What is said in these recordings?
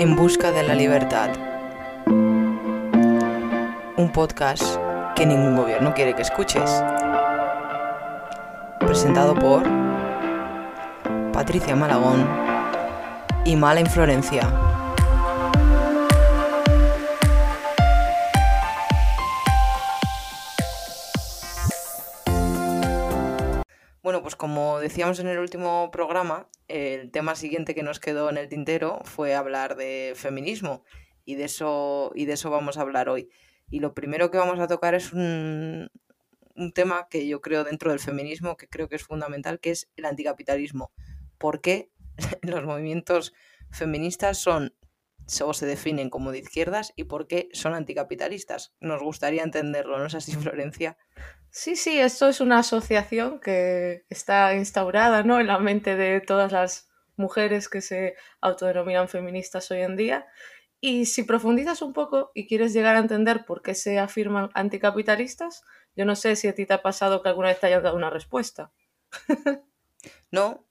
En busca de la libertad. Un podcast que ningún gobierno quiere que escuches. Presentado por Patricia Malagón y Mala Inflorencia. Como decíamos en el último programa, el tema siguiente que nos quedó en el tintero fue hablar de feminismo y de eso, y de eso vamos a hablar hoy. Y lo primero que vamos a tocar es un, un tema que yo creo dentro del feminismo, que creo que es fundamental, que es el anticapitalismo. ¿Por qué los movimientos feministas son o se definen como de izquierdas y por qué son anticapitalistas? Nos gustaría entenderlo, ¿no es así, Florencia? Sí, sí, esto es una asociación que está instaurada ¿no? en la mente de todas las mujeres que se autodenominan feministas hoy en día. Y si profundizas un poco y quieres llegar a entender por qué se afirman anticapitalistas, yo no sé si a ti te ha pasado que alguna vez te hayan dado una respuesta. no,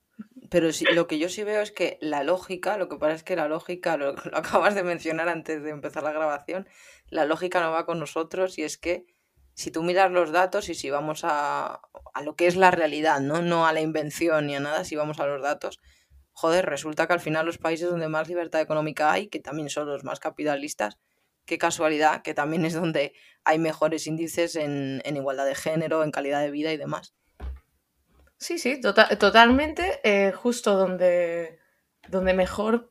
pero sí, lo que yo sí veo es que la lógica, lo que pasa es que la lógica, lo, lo acabas de mencionar antes de empezar la grabación, la lógica no va con nosotros y es que si tú miras los datos y si vamos a, a lo que es la realidad, ¿no? no a la invención ni a nada, si vamos a los datos, joder, resulta que al final los países donde más libertad económica hay, que también son los más capitalistas, qué casualidad, que también es donde hay mejores índices en, en igualdad de género, en calidad de vida y demás. Sí, sí, tota totalmente. Eh, justo donde, donde mejor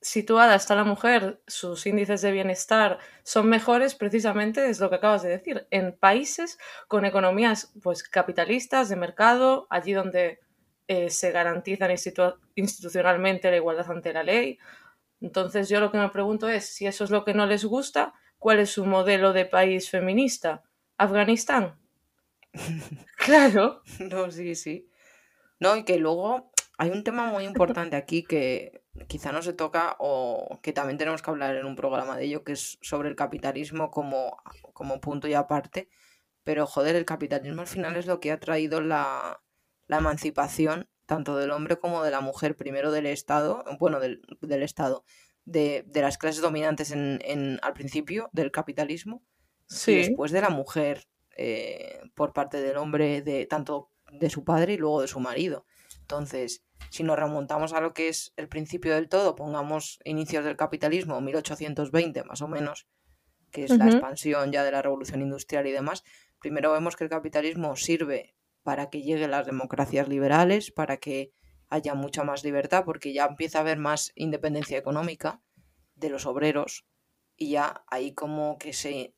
situada está la mujer, sus índices de bienestar son mejores, precisamente es lo que acabas de decir, en países con economías pues capitalistas de mercado, allí donde eh, se garantizan institu institucionalmente la igualdad ante la ley. Entonces yo lo que me pregunto es si eso es lo que no les gusta, ¿cuál es su modelo de país feminista? ¿Afganistán? claro. No, sí, sí. No, y que luego hay un tema muy importante aquí que quizá no se toca o que también tenemos que hablar en un programa de ello, que es sobre el capitalismo como, como punto y aparte. Pero joder, el capitalismo al final es lo que ha traído la, la emancipación tanto del hombre como de la mujer, primero del Estado, bueno, del, del Estado, de, de, las clases dominantes en, en, al principio del capitalismo, sí. y después de la mujer eh, por parte del hombre, de tanto de su padre y luego de su marido. Entonces, si nos remontamos a lo que es el principio del todo, pongamos inicios del capitalismo, 1820 más o menos, que es uh -huh. la expansión ya de la revolución industrial y demás, primero vemos que el capitalismo sirve para que lleguen las democracias liberales, para que haya mucha más libertad, porque ya empieza a haber más independencia económica de los obreros y ya ahí como que se...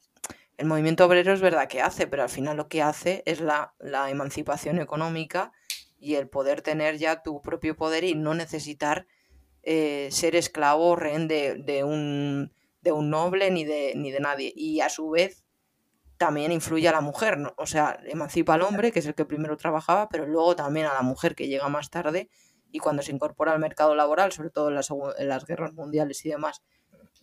El movimiento obrero es verdad que hace, pero al final lo que hace es la, emancipación económica y el poder tener ya tu propio poder y no necesitar eh, ser esclavo o rehén de, un, de un noble ni de, nadie. Y a su vez también influye a la mujer, ¿no? o sea, emancipa al hombre, que es el que primero trabajaba, pero luego también a la mujer que llega más tarde y cuando se incorpora al mercado laboral, sobre todo en las guerras mundiales y demás,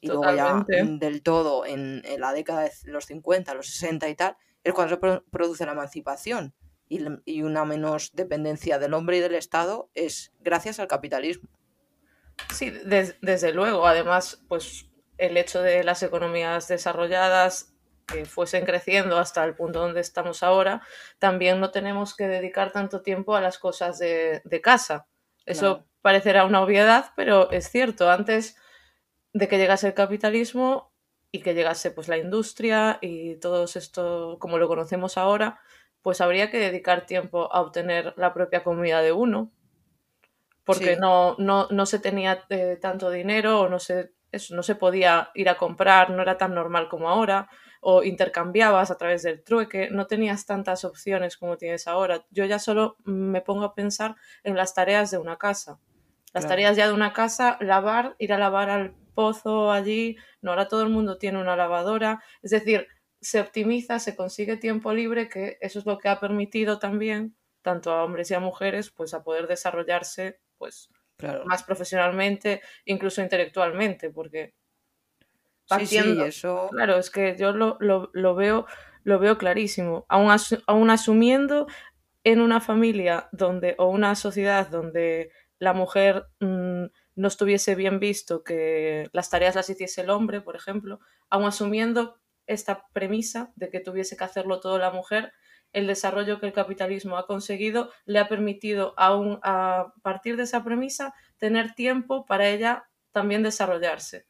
y Totalmente. luego ya del todo en, en, la década de los 50, los 60 y tal, es cuando se produce la emancipación y, y una menos dependencia del hombre y del Estado es gracias al capitalismo. Sí, des, desde luego. Además, pues el hecho de las economías desarrolladas que fuesen creciendo hasta el punto donde estamos ahora, también no tenemos que dedicar tanto tiempo a las cosas de, de casa. Eso claro. parecerá una obviedad, pero es cierto. Antes de que llegase el capitalismo y que llegase pues la industria y todo esto como lo conocemos ahora, pues habría que dedicar tiempo a obtener la propia comida de uno, porque sí. no, no, no, se tenía eh, tanto dinero o no se, eso, no se podía ir a comprar, no era tan normal como ahora, o intercambiabas a través del trueque, no tenías tantas opciones como tienes ahora. Yo ya solo me pongo a pensar en las tareas de una casa. Las claro. tareas ya de una casa, lavar, ir a lavar al pozo allí, no, ahora todo el mundo tiene una lavadora, es decir, se optimiza, se consigue tiempo libre, que eso es lo que ha permitido también, tanto a hombres y a mujeres, pues a poder desarrollarse pues claro. más profesionalmente, incluso intelectualmente, porque partiendo, sí, sí, eso... claro, es que yo lo, lo, lo, veo, lo veo clarísimo, aún, aún asumiendo en una familia donde, o una sociedad donde la mujer mmm, no estuviese bien visto que las tareas las hiciese el hombre, por ejemplo, aun asumiendo esta premisa de que tuviese que hacerlo todo la mujer, el desarrollo que el capitalismo ha conseguido le ha permitido aún a partir de esa premisa tener tiempo para ella también desarrollarse.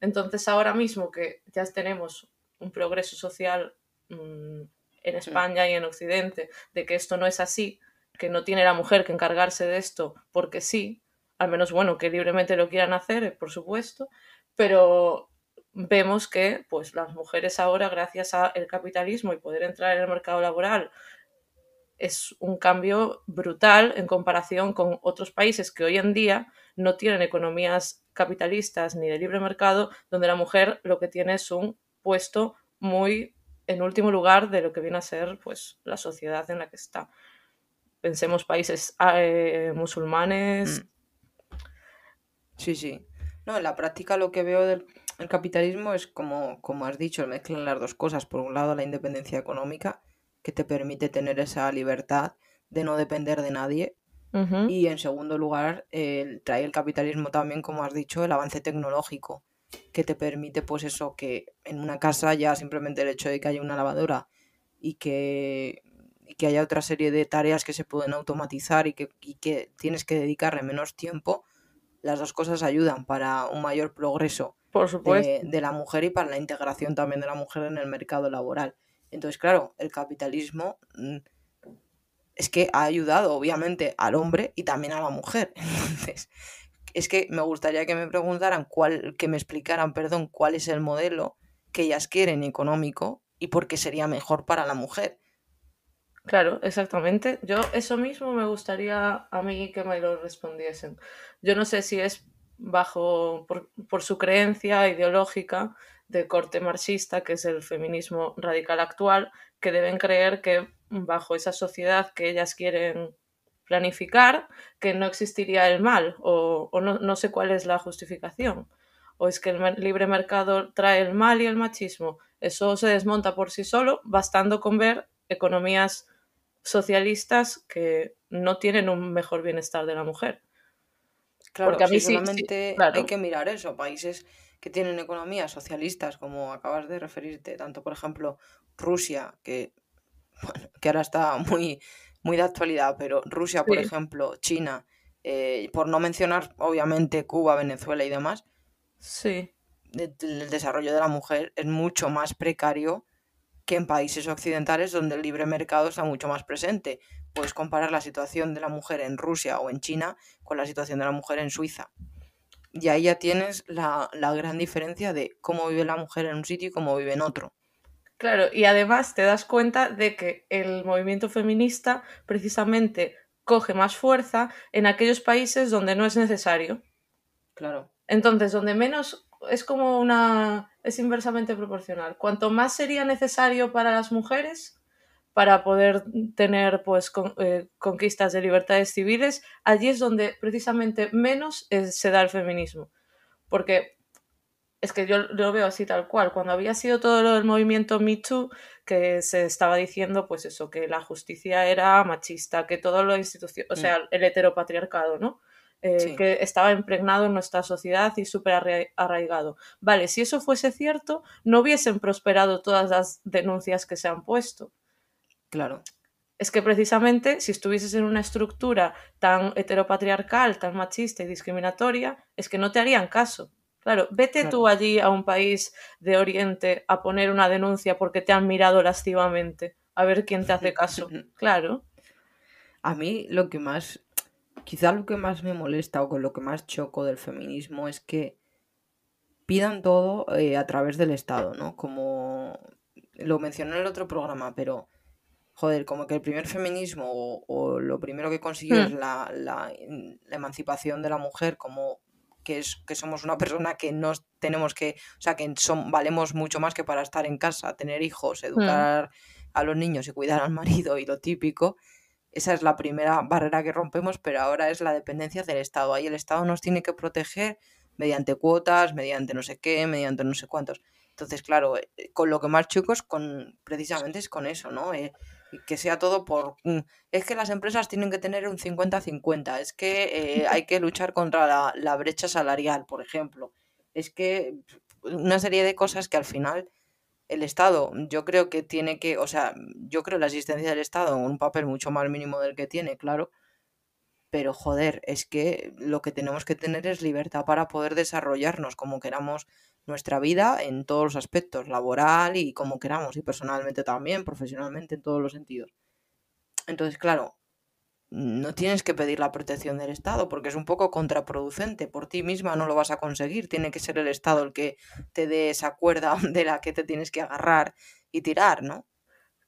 Entonces ahora mismo que ya tenemos un progreso social mm, en España y en Occidente de que esto no es así, que no tiene la mujer que encargarse de esto porque sí, al menos bueno, que libremente lo quieran hacer, por supuesto, pero vemos que pues las mujeres ahora gracias al capitalismo y poder entrar en el mercado laboral es un cambio brutal en comparación con otros países que hoy en día no tienen economías capitalistas ni de libre mercado, donde la mujer lo que tiene es un puesto muy en último lugar de lo que viene a ser pues la sociedad en la que está. Pensemos países eh, musulmanes. Sí, sí. No, en la práctica lo que veo del capitalismo es como, como has dicho, mezclan las dos cosas. Por un lado, la independencia económica, que te permite tener esa libertad de no depender de nadie. Y en segundo lugar, trae el capitalismo también, como has dicho, el avance tecnológico, que te permite, pues eso, que en una casa ya simplemente el hecho de que haya una lavadora y que, y que haya otra serie de tareas que se pueden automatizar y que, y que tienes que dedicarle menos tiempo, las dos cosas ayudan para un mayor progreso Por supuesto. De, la mujer y para la integración también de la mujer en el mercado laboral. Entonces, claro, el capitalismo mm, es que ha ayudado obviamente al hombre y también a la mujer. Entonces, es que me gustaría que me preguntaran cuál, que me explicaran, perdón, cuál es el modelo que ellas quieren económico y por qué sería mejor para la mujer. Claro, exactamente. Yo eso mismo me gustaría a mí que me lo respondiesen. Yo no sé si es bajo por, su creencia ideológica de corte marxista, que es el feminismo radical actual, que deben creer que bajo esa sociedad que ellas quieren planificar, que no existiría el mal, o, no, no, sé cuál es la justificación. O es que el libre mercado trae el mal y el machismo. Eso se desmonta por sí solo, bastando con ver economías socialistas que no tienen un mejor bienestar de la mujer. Claro, Porque a mí sí, hay que mirar eso. Países que tienen economías socialistas, como acabas de referirte, tanto por ejemplo Rusia, que, que ahora está muy, muy de actualidad, pero Rusia, por ejemplo, China, eh, por no mencionar obviamente Cuba, Venezuela y demás, sí. el desarrollo de la mujer es mucho más precario que en países occidentales donde el libre mercado está mucho más presente. Puedes comparar la situación de la mujer en Rusia o en China con la situación de la mujer en Suiza. Y ahí ya tienes la, gran diferencia de cómo vive la mujer en un sitio y cómo vive en otro. Claro, y además te das cuenta de que el movimiento feminista precisamente coge más fuerza en aquellos países donde no es necesario. Claro. Entonces, donde menos es como una es inversamente proporcional. Cuanto más sería necesario para las mujeres para poder tener pues eh, conquistas de libertades civiles, allí es donde precisamente menos se da el feminismo. Porque es que yo lo veo así tal cual. Cuando había sido todo lo del movimiento Me Too, que se estaba diciendo, pues eso, que la justicia era machista, que todo lo institución, o mm. sea, el heteropatriarcado, ¿no? Eh, que estaba impregnado en nuestra sociedad y súper arraigado. Vale, si eso fuese cierto, no hubiesen prosperado todas las denuncias que se han puesto. Claro. Es que precisamente si estuvieses en una estructura tan heteropatriarcal, tan machista y discriminatoria, es que no te harían caso. Claro, vete tú allí a un país de Oriente a poner una denuncia porque te han mirado lascivamente, a ver quién te hace caso. Claro. A mí lo que más Quizá lo que más me molesta o con lo que más choco del feminismo es que pidan todo eh, a través del Estado, ¿no? Como lo mencioné en el otro programa, pero joder, como que el primer feminismo o, lo primero que consiguió es hmm. la, la, emancipación de la mujer, como que es que somos una persona que no tenemos que, o sea, que son, valemos mucho más que para estar en casa, tener hijos, hmm. educar a los niños y cuidar al marido y lo típico. Esa es la primera barrera que rompemos, pero ahora es la dependencia del Estado. Ahí el Estado nos tiene que proteger mediante cuotas, mediante no sé qué, mediante no sé cuántos. Entonces, claro, eh, con lo que más chicos, con, precisamente es con eso, ¿no? Eh, que sea todo por... Mm, es que las empresas tienen que tener un 50-50, es que eh, hay que luchar contra la, la, brecha salarial, por ejemplo. Es que una serie de cosas que al final el Estado, yo creo que tiene que, o sea, yo creo la existencia del Estado un papel mucho más mínimo del que tiene, claro, pero joder, es que lo que tenemos que tener es libertad para poder desarrollarnos como queramos nuestra vida en todos los aspectos, laboral y como queramos, y personalmente también, profesionalmente, en todos los sentidos. Entonces, claro, no tienes que pedir la protección del Estado porque es un poco contraproducente. Por ti misma no lo vas a conseguir. Tiene que ser el Estado el que te dé esa cuerda de la que te tienes que agarrar y tirar, ¿no?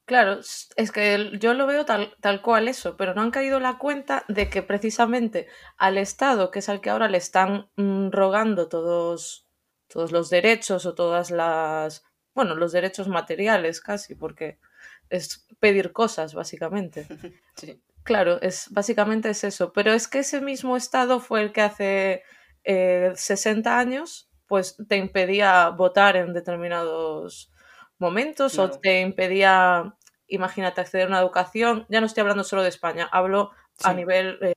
Claro, es que yo lo veo tal, tal cual eso, pero no han caído la cuenta de que precisamente al Estado, que es al que ahora le están mm, rogando todos, todos los derechos o todas las, bueno, los derechos materiales casi, porque es pedir cosas, básicamente. Sí. Claro, es, básicamente es eso, pero es que ese mismo Estado fue el que hace eh, 60 años pues te impedía votar en determinados momentos o te impedía, imagínate, acceder a una educación. Ya no estoy hablando solo de España, hablo a nivel eh,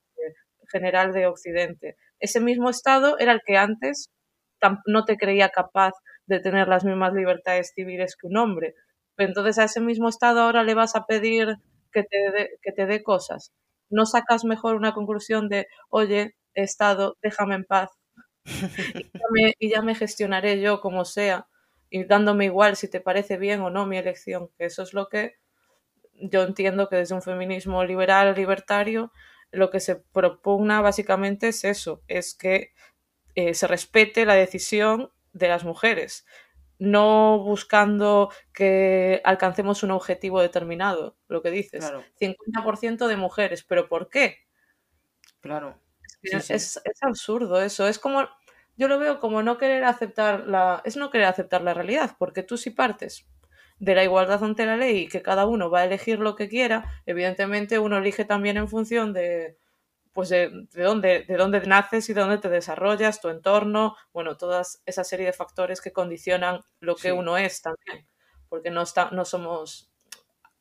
general de Occidente. Ese mismo Estado era el que antes no te creía capaz de tener las mismas libertades civiles que un hombre. Entonces a ese mismo Estado ahora le vas a pedir que te dé, que te dé cosas. No sacas mejor una conclusión de, oye, Estado, déjame en paz y ya me gestionaré yo como sea y dándome igual si te parece bien o no mi elección, que eso es lo que yo entiendo que desde un feminismo liberal, libertario, lo que se propugna básicamente es eso, es que eh, se respete la decisión de las mujeres, no buscando que alcancemos un objetivo determinado, lo que dices. 50% de mujeres, pero ¿por qué? Claro. Es, es, absurdo eso, es como yo lo veo como no querer aceptar la. es no querer aceptar la realidad, porque tú si partes de la igualdad ante la ley y que cada uno va a elegir lo que quiera, evidentemente uno elige también en función de pues de, dónde, de dónde naces y de dónde te desarrollas, tu entorno, bueno, toda esa serie de factores que condicionan lo que uno es también, porque no, está, no somos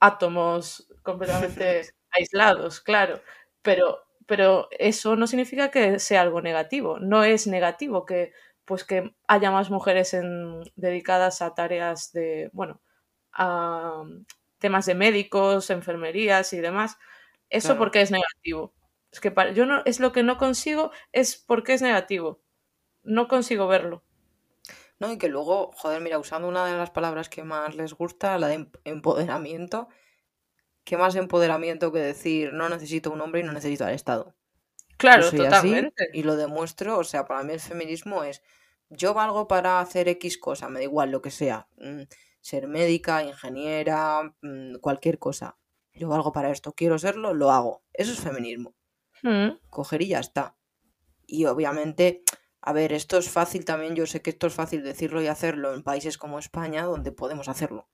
átomos completamente aislados, claro, pero pero eso no significa que sea algo negativo. No es negativo que, pues, que haya más mujeres en, dedicadas a tareas de, bueno, a temas de médicos, enfermerías y demás. Eso porque es negativo. Es que yo no, es lo que no consigo, es porque es negativo. No consigo verlo. No, y que luego, joder, mira, usando una de las palabras que más les gusta, la de em-, empoderamiento, ¿qué más empoderamiento que decir no necesito un hombre y no necesito al Estado? Claro, totalmente. y lo demuestro, o sea, para mí el feminismo es yo valgo para hacer X cosa, me da igual lo que sea, mm, ser médica, ingeniera, mm, cualquier cosa. Yo valgo para esto, quiero serlo, lo hago. Eso es feminismo. Mm. Coger y ya está. Y obviamente, a ver, esto es fácil también, yo sé que esto es fácil decirlo y hacerlo en países como España, donde podemos hacerlo.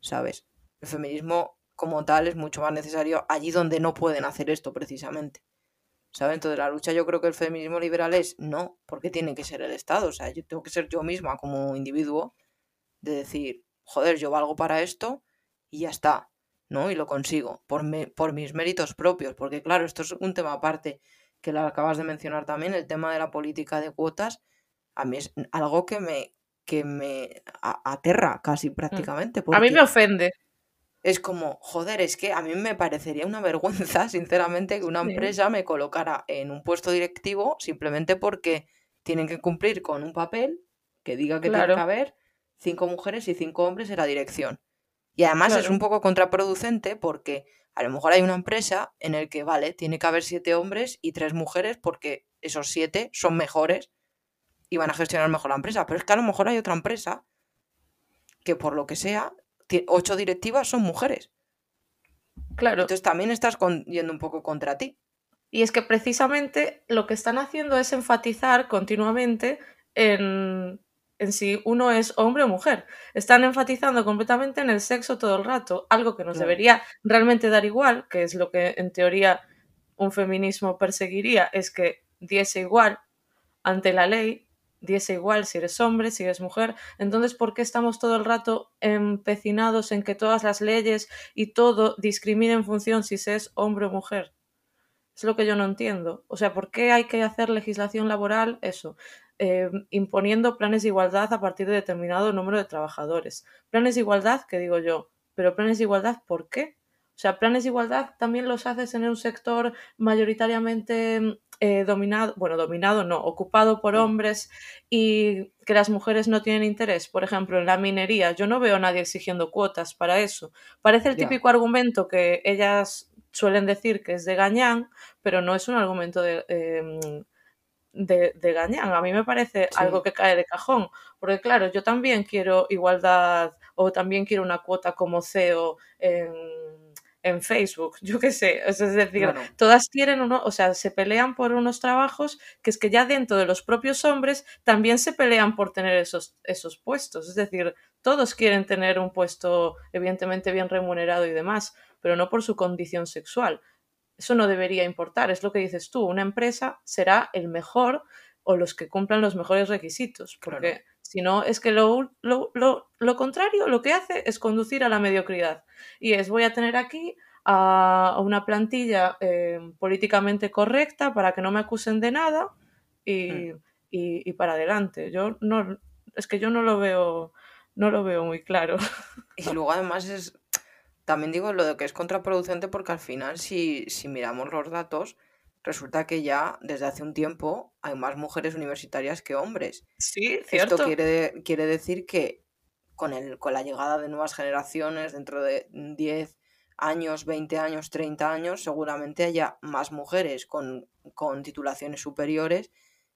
¿Sabes? El feminismo como tal es mucho más necesario allí donde no pueden hacer esto precisamente. ¿Sabes? Entonces la lucha yo creo que el feminismo liberal es no, porque tiene que ser el Estado. O sea, yo tengo que ser yo misma como individuo de decir, joder, yo valgo para esto y ya está, ¿no? Y lo consigo por, por mis méritos propios, porque claro, esto es un tema aparte que lo acabas de mencionar también, el tema de la política de cuotas, a mí es algo que me, que me aterra casi mm. prácticamente. A mí me ofende es como, joder, es que a mí me parecería una vergüenza, sinceramente, que una empresa me colocara en un puesto directivo simplemente porque tienen que cumplir con un papel que diga que tiene que haber cinco mujeres y cinco hombres en la dirección. Y además es un poco contraproducente porque a lo mejor hay una empresa en el que, vale, tiene que haber siete hombres y tres mujeres porque esos siete son mejores y van a gestionar mejor la empresa. Pero es que a lo mejor hay otra empresa que por lo que sea ocho directivas son mujeres. Claro. Entonces también estás yendo un poco contra ti. Y es que precisamente lo que están haciendo es enfatizar continuamente en, en si uno es hombre o mujer. Están enfatizando completamente en el sexo todo el rato, algo que nos debería realmente dar igual, que es lo que en teoría un feminismo perseguiría, es que diese igual ante la ley diese igual si eres hombre, si eres mujer. Entonces, ¿por qué estamos todo el rato empecinados en que todas las leyes y todo discriminen en función si se es hombre o mujer? Es lo que yo no entiendo. O sea, ¿por qué hay que hacer legislación laboral? Eso. Eh, imponiendo planes de igualdad a partir de determinado número de trabajadores. Planes de igualdad, que digo yo, pero planes de igualdad, ¿por qué? O sea, planes de igualdad también los haces en un sector mayoritariamente eh, dominado, bueno, dominado no, ocupado por hombres y que las mujeres no tienen interés. Por ejemplo, en la minería, yo no veo a nadie exigiendo cuotas para eso. Parece el típico argumento que ellas suelen decir que es de gañán, pero no es un argumento de, em, de, de, gañán. A mí me parece algo que cae de cajón, porque claro, yo también quiero igualdad o también quiero una cuota como CEO en, en Facebook, yo qué sé, es decir, todas quieren uno, o sea, se pelean por unos trabajos que es que ya dentro de los propios hombres también se pelean por tener esos, esos puestos, es decir, todos quieren tener un puesto evidentemente bien remunerado y demás, pero no por su condición sexual. Eso no debería importar, es lo que dices tú, una empresa será el mejor o los que cumplan los mejores requisitos, porque si no, es que lo, lo, lo, lo, contrario lo que hace es conducir a la mediocridad. Y es, voy a tener aquí a una plantilla eh, políticamente correcta para que no me acusen de nada y, mm. y, y, para adelante. Yo no, es que yo no lo veo, no lo veo muy claro. Y luego además es, también digo lo de que es contraproducente porque al final si, si miramos los datos, resulta que ya desde hace un tiempo hay más mujeres universitarias que hombres. Sí, cierto. Esto quiere, quiere decir que con, el, con la llegada de nuevas generaciones, dentro de 10 años, 20 años, 30 años, seguramente haya más mujeres con, con titulaciones superiores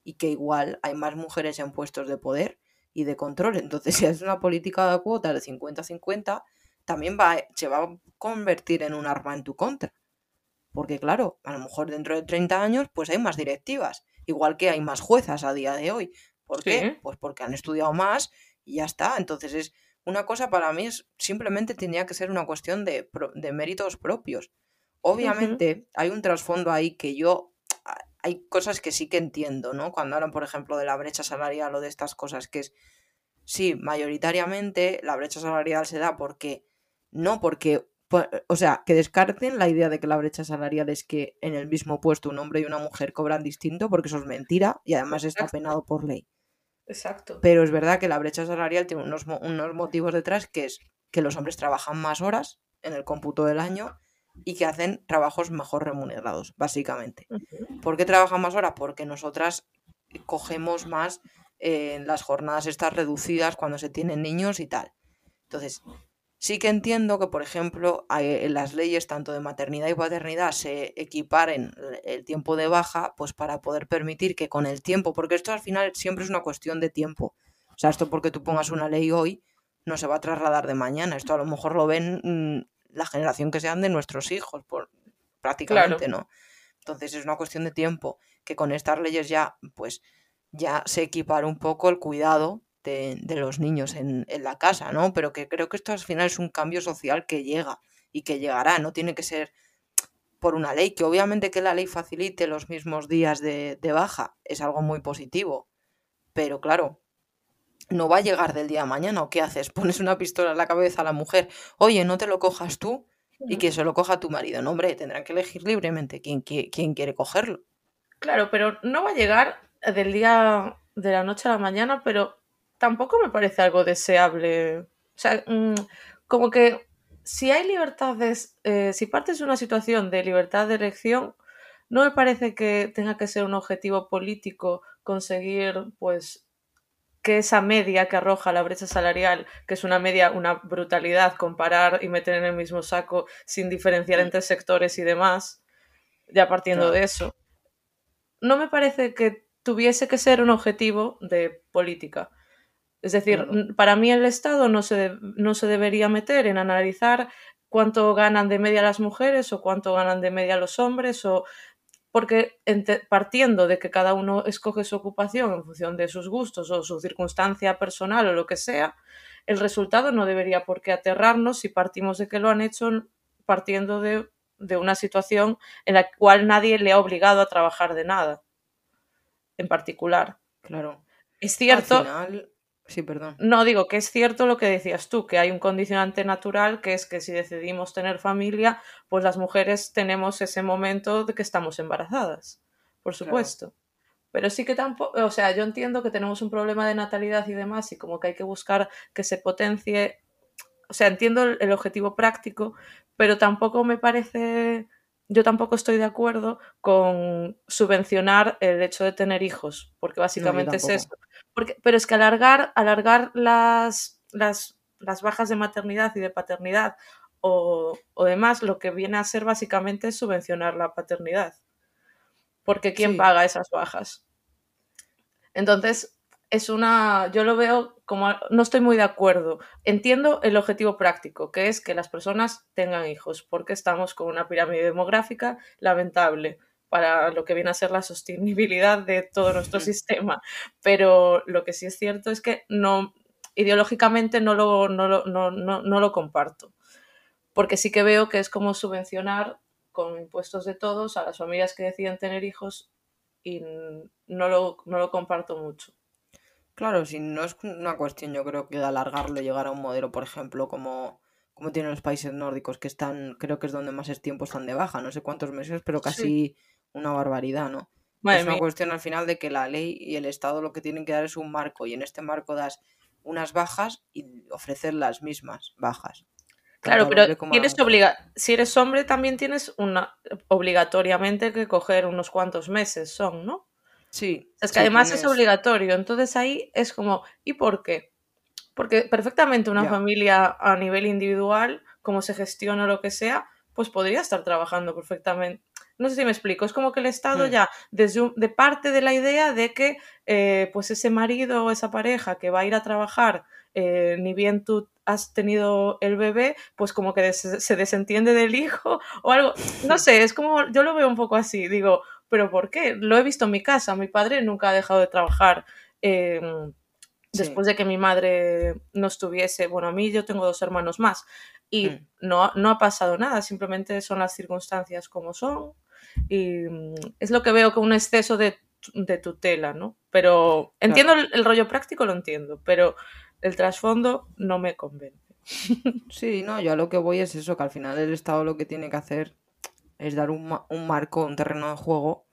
y que igual hay más mujeres en puestos de poder y de control. Entonces, si es una política de cuotas de 50-50, también va, se va a convertir en un arma en tu contra. Porque claro, a lo mejor dentro de 30 años pues hay más directivas, igual que hay más juezas a día de hoy. ¿Por qué? Pues porque han estudiado más y ya está. Entonces es una cosa para mí es simplemente tenía que ser una cuestión de, de méritos propios. Obviamente hay un trasfondo ahí que yo hay cosas que sí que entiendo, ¿no? Cuando hablan, por ejemplo, de la brecha salarial o de estas cosas, que es, sí, mayoritariamente la brecha salarial se da porque, no porque pues, o sea, que descarten la idea de que la brecha salarial es que en el mismo puesto un hombre y una mujer cobran distinto, porque eso es mentira y además está penado por ley. Exacto. Pero es verdad que la brecha salarial tiene unos, unos motivos detrás que es que los hombres trabajan más horas en el cómputo del año y que hacen trabajos mejor remunerados, básicamente. ¿Por qué trabajan más horas? Porque nosotras cogemos más en las jornadas estas reducidas cuando se tienen niños y tal. Entonces, Sí que entiendo que, por ejemplo, en las leyes tanto de maternidad y paternidad se equiparen el tiempo de baja, pues para poder permitir que con el tiempo, porque esto al final siempre es una cuestión de tiempo. O sea, esto porque tú pongas una ley hoy no se va a trasladar de mañana. Esto a lo mejor lo ven mm, la generación que sean de nuestros hijos, por, prácticamente, ¿no? Entonces es una cuestión de tiempo que con estas leyes ya, pues, ya se equipara un poco el cuidado de, los niños en, la casa, ¿no? Pero que creo que esto al final es un cambio social que llega y que llegará, no tiene que ser por una ley, que obviamente que la ley facilite los mismos días de, baja es algo muy positivo, pero claro, no va a llegar del día a mañana, ¿o qué haces? Pones una pistola en la cabeza a la mujer, oye, no te lo cojas tú y que se lo coja tu marido, no, hombre, tendrán que elegir libremente quién, quién quiere cogerlo. Claro, pero no va a llegar del día de la noche a la mañana, pero tampoco me parece algo deseable. O sea, mm, como que si hay libertades, eh, si partes de una situación de libertad de elección, no me parece que tenga que ser un objetivo político conseguir, pues, que esa media que arroja la brecha salarial, que es una media, una brutalidad, comparar y meter en el mismo saco sin diferenciar entre sectores y demás, ya partiendo de eso, no me parece que tuviese que ser un objetivo de política. Es decir, para mí el Estado no se, no se debería meter en analizar cuánto ganan de media las mujeres o cuánto ganan de media los hombres o porque partiendo de que cada uno escoge su ocupación en función de sus gustos o su circunstancia personal o lo que sea, el resultado no debería por qué aterrarnos si partimos de que lo han hecho partiendo de, de una situación en la cual nadie le ha obligado a trabajar de nada en particular. Claro. es cierto. Al final... Sí, perdón. No, digo que es cierto lo que decías tú, que hay un condicionante natural que es que si decidimos tener familia, pues las mujeres tenemos ese momento de que estamos embarazadas, por supuesto. Pero sí que tampoco, o sea, yo entiendo que tenemos un problema de natalidad y demás y como que hay que buscar que se potencie, o sea, entiendo el objetivo práctico, pero tampoco me parece yo tampoco estoy de acuerdo con subvencionar el hecho de tener hijos, porque básicamente es eso. Porque, pero es que alargar, alargar las, las, las bajas de maternidad y de paternidad o, o, demás, lo que viene a ser básicamente es subvencionar la paternidad. Porque ¿quién paga esas bajas? Entonces, es una, yo lo veo como, no estoy muy de acuerdo. Entiendo el objetivo práctico, que es que las personas tengan hijos, porque estamos con una pirámide demográfica lamentable para lo que viene a ser la sostenibilidad de todo nuestro sistema. Pero lo que sí es cierto es que no, ideológicamente no lo, no lo, no, no, no lo comparto. Porque sí que veo que es como subvencionar con impuestos de todos a las familias que deciden tener hijos y no lo, no lo comparto mucho. Claro, si no es una cuestión, yo creo que de alargarlo, llegar a un modelo, por ejemplo, como, como tienen los países nórdicos, que están, creo que es donde más tiempo están de baja, no sé cuántos meses, pero casi una barbaridad, ¿no? es una cuestión al final de que la ley y el Estado lo que tienen que dar es un marco, y en este marco das unas bajas y ofrecer las mismas bajas. Claro, pero obliga si eres hombre también tienes una obligatoriamente que coger unos cuantos meses, son, ¿no? Sí. Es que además es obligatorio. Entonces ahí es como, ¿y por qué? Porque perfectamente una familia a nivel individual, como se gestiona o lo que sea, pues podría estar trabajando perfectamente. No sé si me explico, es como que el Estado hmm. ya, desde de parte de la idea de que eh, pues ese marido o esa pareja que va a ir a trabajar, eh, ni bien tú has tenido el bebé, pues como que se desentiende del hijo o algo. No sé, es como, yo lo veo un poco así, digo, ¿Pero por qué? Lo he visto en mi casa. Mi padre nunca ha dejado de trabajar. Em, después de que mi madre no estuviese, bueno, a mí yo tengo dos hermanos más y mm. no, no ha pasado nada, simplemente son las circunstancias como son y mm, es lo que veo con un exceso de, tutela, ¿no? Pero entiendo el, rollo práctico, lo entiendo, pero el trasfondo no me convence. Sí, no, yo a lo que voy es eso, que al final el Estado lo que tiene que hacer es dar un, un marco, un terreno de juego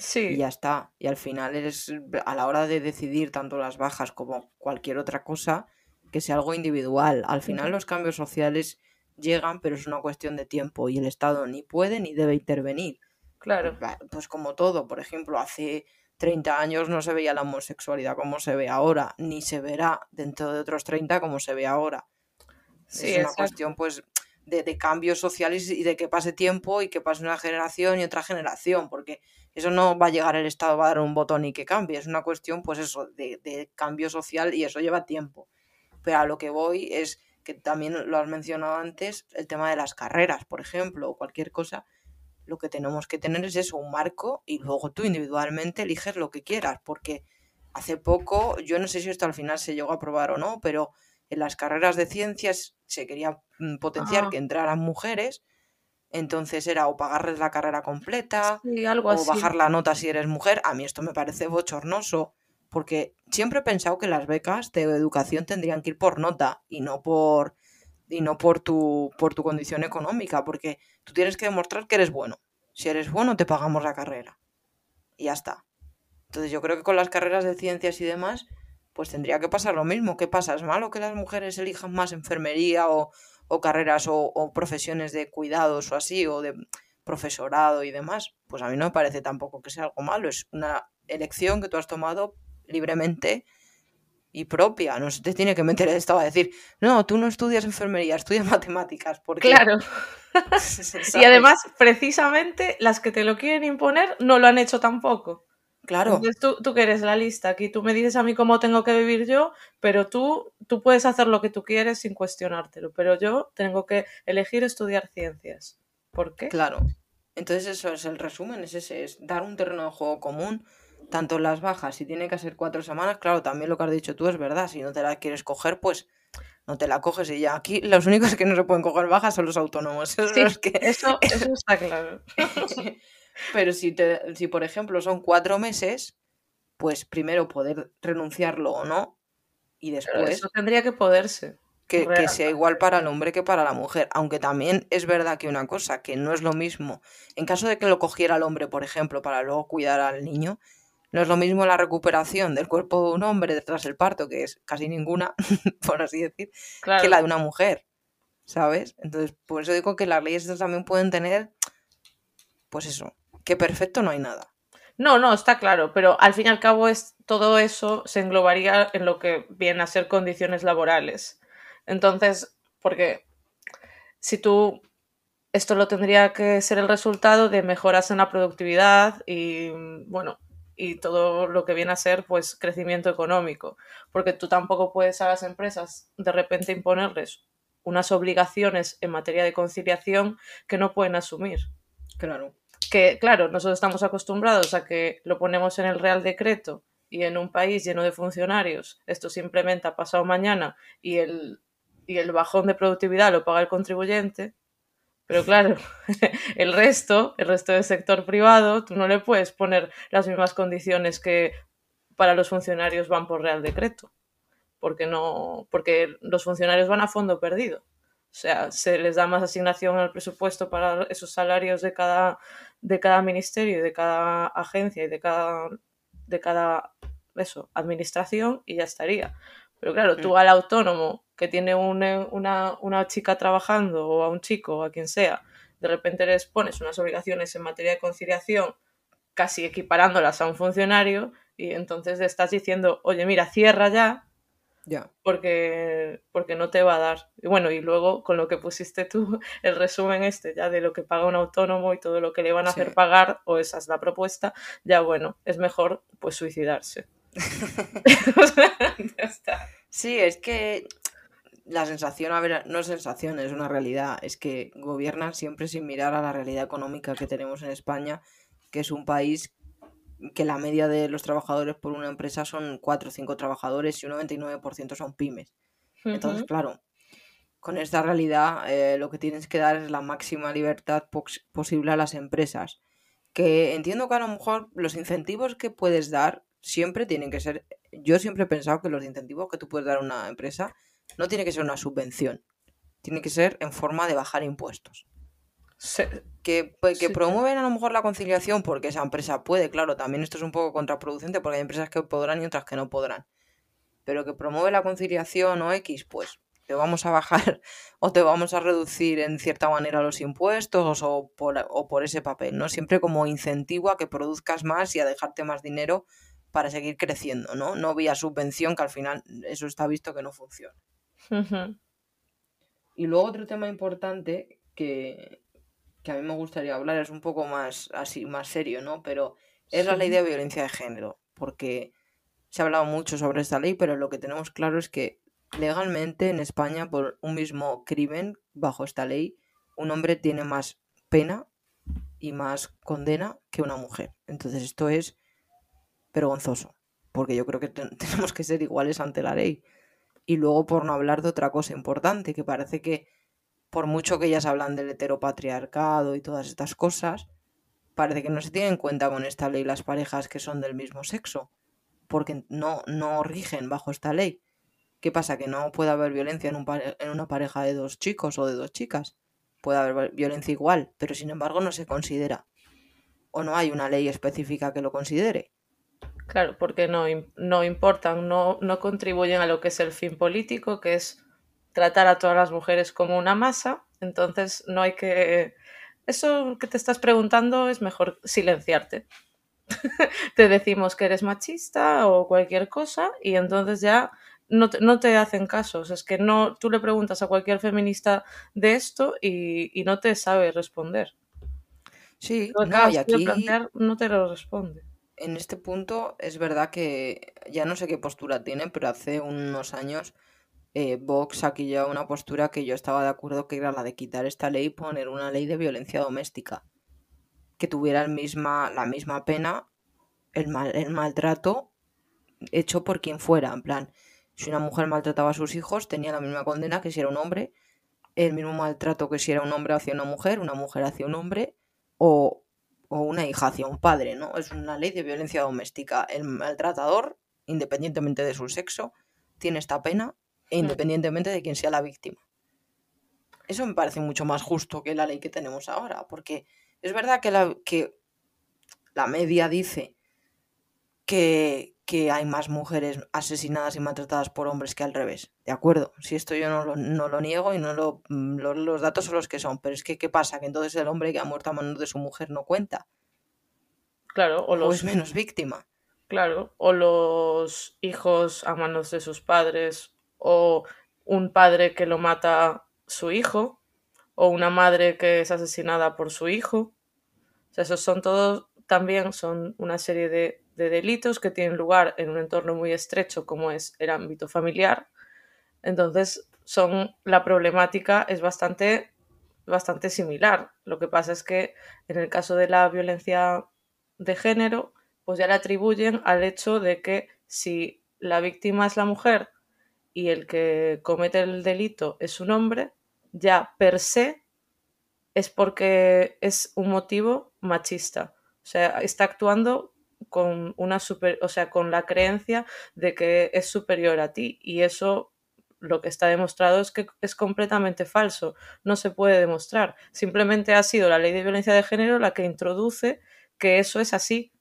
Sí. Y ya está. Y al final es a la hora de decidir tanto las bajas como cualquier otra cosa, que sea algo individual. Al final los cambios sociales llegan, pero es una cuestión de tiempo y el Estado ni puede ni debe intervenir. Claro. Pues como todo, por ejemplo, hace 30 años no se veía la homosexualidad como se ve ahora, ni se verá dentro de otros 30 como se ve ahora. Sí, es una cuestión pues de, de, cambios sociales y de que pase tiempo y que pase una generación y otra generación, porque eso no va a llegar el Estado, va a dar un botón y que cambie, es una cuestión pues eso, de, de cambio social y eso lleva tiempo. Pero a lo que voy es que también lo has mencionado antes, el tema de las carreras, por ejemplo, o cualquier cosa, lo que tenemos que tener es eso, un marco y luego tú individualmente eliges lo que quieras, porque hace poco, yo no sé si esto al final se llegó a aprobar o no, pero en las carreras de ciencias se quería mm, potenciar ah. que entraran mujeres, entonces era o pagarles la carrera completa o bajar la nota si eres mujer. A mí esto me parece bochornoso, porque siempre he pensado que las becas de educación tendrían que ir por nota y no por y no por tu por tu condición económica, porque tú tienes que demostrar que eres bueno. Si eres bueno, te pagamos la carrera. Y ya está. Entonces yo creo que con las carreras de ciencias y demás pues tendría que pasar lo mismo. ¿Qué pasa? ¿Es malo que las mujeres elijan más enfermería o, carreras o, profesiones de cuidados o así, o de profesorado y demás? Pues a mí no me parece tampoco que sea algo malo. Es una elección que tú has tomado libremente y propia. No se te tiene que meter el Estado a decir, no, tú no estudias enfermería, estudias matemáticas. Porque... Claro. y además, precisamente, las que te lo quieren imponer no lo han hecho tampoco. Claro. Entonces tú, tú que eres la lista aquí, tú me dices a mí cómo tengo que vivir yo, pero tú, tú puedes hacer lo que tú quieres sin cuestionártelo, pero yo tengo que elegir estudiar ciencias. ¿Por qué? Claro. Entonces eso es el resumen, es ese, es dar un terreno de juego común, tanto las bajas, si tiene que ser cuatro semanas, claro, también lo que has dicho tú es verdad, si no te la quieres coger, pues no te la coges y ya. Aquí los únicos que no se pueden coger bajas son los autónomos. que... eso, eso está claro. Pero si, te, si, por ejemplo, son cuatro meses, pues primero poder renunciarlo o no, y después... eso tendría que poderse. Que, que, sea igual para el hombre que para la mujer. Aunque también es verdad que una cosa, que no es lo mismo. En caso de que lo cogiera el hombre, por ejemplo, para luego cuidar al niño, no es lo mismo la recuperación del cuerpo de un hombre tras el parto, que es casi ninguna, por así decir, que la de una mujer. ¿Sabes? Entonces, por eso digo que las leyes también pueden tener, pues eso, que perfecto no hay nada. No, no, está claro, pero al fin y al cabo es, todo eso se englobaría en lo que viene a ser condiciones laborales. Entonces, porque si tú, esto lo tendría que ser el resultado de mejoras en la productividad y, bueno, y todo lo que viene a ser pues crecimiento económico, porque tú tampoco puedes a las empresas de repente imponerles unas obligaciones en materia de conciliación que no pueden asumir. Claro. Que claro, nosotros estamos acostumbrados a que lo ponemos en el Real Decreto y en un país lleno de funcionarios esto se implementa pasado mañana y el, y el bajón de productividad lo paga el contribuyente, pero claro, el resto, el resto del sector privado, tú no le puedes poner las mismas condiciones que para los funcionarios van por Real Decreto, porque no, porque los funcionarios van a fondo perdido. O sea, se les da más asignación al presupuesto para esos salarios de cada, de cada ministerio, de cada agencia y de cada, de cada eso, administración y ya estaría. Pero claro, tú mm. al autónomo que tiene una, una, chica trabajando o a un chico o a quien sea, de repente les pones unas obligaciones en materia de conciliación casi equiparándolas a un funcionario y entonces le estás diciendo, oye, mira, cierra ya, ya. Porque, porque no te va a dar. Y bueno, y luego con lo que pusiste tú, el resumen este ya de lo que paga un autónomo y todo lo que le van a hacer pagar, o esa es la propuesta, ya bueno, es mejor pues suicidarse. Sí, es que la sensación, a ver, no es sensación, es una realidad, es que gobiernan siempre sin mirar a la realidad económica que tenemos en España, que es un país que la media de los trabajadores por una empresa son 4 o 5 trabajadores y un 99% son pymes. Entonces, claro, con esta realidad eh, lo que tienes que dar es la máxima libertad posible a las empresas. Que entiendo que a lo mejor los incentivos que puedes dar siempre tienen que ser. Yo siempre he pensado que los incentivos que tú puedes dar a una empresa no tiene que ser una subvención. Tiene que ser en forma de bajar impuestos. Que, pues, que promueven a lo mejor la conciliación porque esa empresa puede, claro, también esto es un poco contraproducente porque hay empresas que podrán y otras que no podrán. Pero que promueve la conciliación o X, pues te vamos a bajar o te vamos a reducir en cierta manera los impuestos o por, o por ese papel, ¿no? Siempre como incentivo a que produzcas más y a dejarte más dinero para seguir creciendo, ¿no? No vía subvención, que al final eso está visto que no funciona. Y luego otro tema importante que, a mí me gustaría hablar es un poco más así, más serio, ¿no? Pero es la ley de violencia de género, porque se ha hablado mucho sobre esta ley, pero lo que tenemos claro es que legalmente en España por un mismo crimen bajo esta ley, un hombre tiene más pena y más condena que una mujer. Entonces esto es vergonzoso, porque yo creo que tenemos que ser iguales ante la ley. Y luego por no hablar de otra cosa importante, que parece que por mucho que ellas hablan del heteropatriarcado y todas estas cosas, parece que no se tienen en cuenta con esta ley las parejas que son del mismo sexo, porque no, no rigen bajo esta ley. ¿Qué pasa? Que no puede haber violencia en, un en una pareja de dos chicos o de dos chicas. Puede haber violencia igual, pero sin embargo no se considera. O no hay una ley específica que lo considere. Claro, porque no, no importan, no, no contribuyen a lo que es el fin político, que es tratar a todas las mujeres como una masa. Entonces no hay que... Eso que te estás preguntando es mejor silenciarte. te decimos que eres machista o cualquier cosa y entonces ya no te, no te hacen casos. Es que no, tú le preguntas a cualquier feminista de esto y, y no te sabe responder. Sí, no, y aquí... no te lo responde en este punto es verdad que ya no sé qué postura tiene, pero hace unos años eh, Vox aquí ya una postura que yo estaba de acuerdo que era la de quitar esta ley y poner una ley de violencia doméstica que tuviera misma, la misma pena, el, mal, el maltrato hecho por quien fuera. En plan, si una mujer maltrataba a sus hijos, tenía la misma condena que si era un hombre, el mismo maltrato que si era un hombre hacia una mujer, una mujer hacia un hombre, o o una hija hacia un padre, ¿no? Es una ley de violencia doméstica. El maltratador, independientemente de su sexo, tiene esta pena e independientemente de quién sea la víctima. Eso me parece mucho más justo que la ley que tenemos ahora, porque es verdad que la, que la media dice que, que hay más mujeres asesinadas y maltratadas por hombres que al revés. De acuerdo, si esto yo no lo, no lo niego y no lo, mm, lo- los datos son los que son, pero es que ¿qué pasa? Que entonces el hombre que ha muerto a manos de su mujer no cuenta, Claro, o o los, es menos víctima. claro, o los hijos a manos de sus padres, o un padre que lo mata su hijo, o una madre que es asesinada por su hijo. O sea, esos son todos, también son una serie de, de delitos que tienen lugar en un entorno muy estrecho como es el ámbito familiar. Entonces, son, la problemática es bastante, bastante similar. Lo que pasa es que en el caso de la violencia de género, pues ya le atribuyen al hecho de que si la víctima es la mujer y el que comete el delito es un hombre, ya per se es porque es un motivo machista. O sea, está actuando con una super, o sea, con la creencia de que es superior a ti y eso lo que está demostrado es que es completamente falso, no se puede demostrar. Simplemente ha sido la ley de violencia de género la que introduce que eso es así,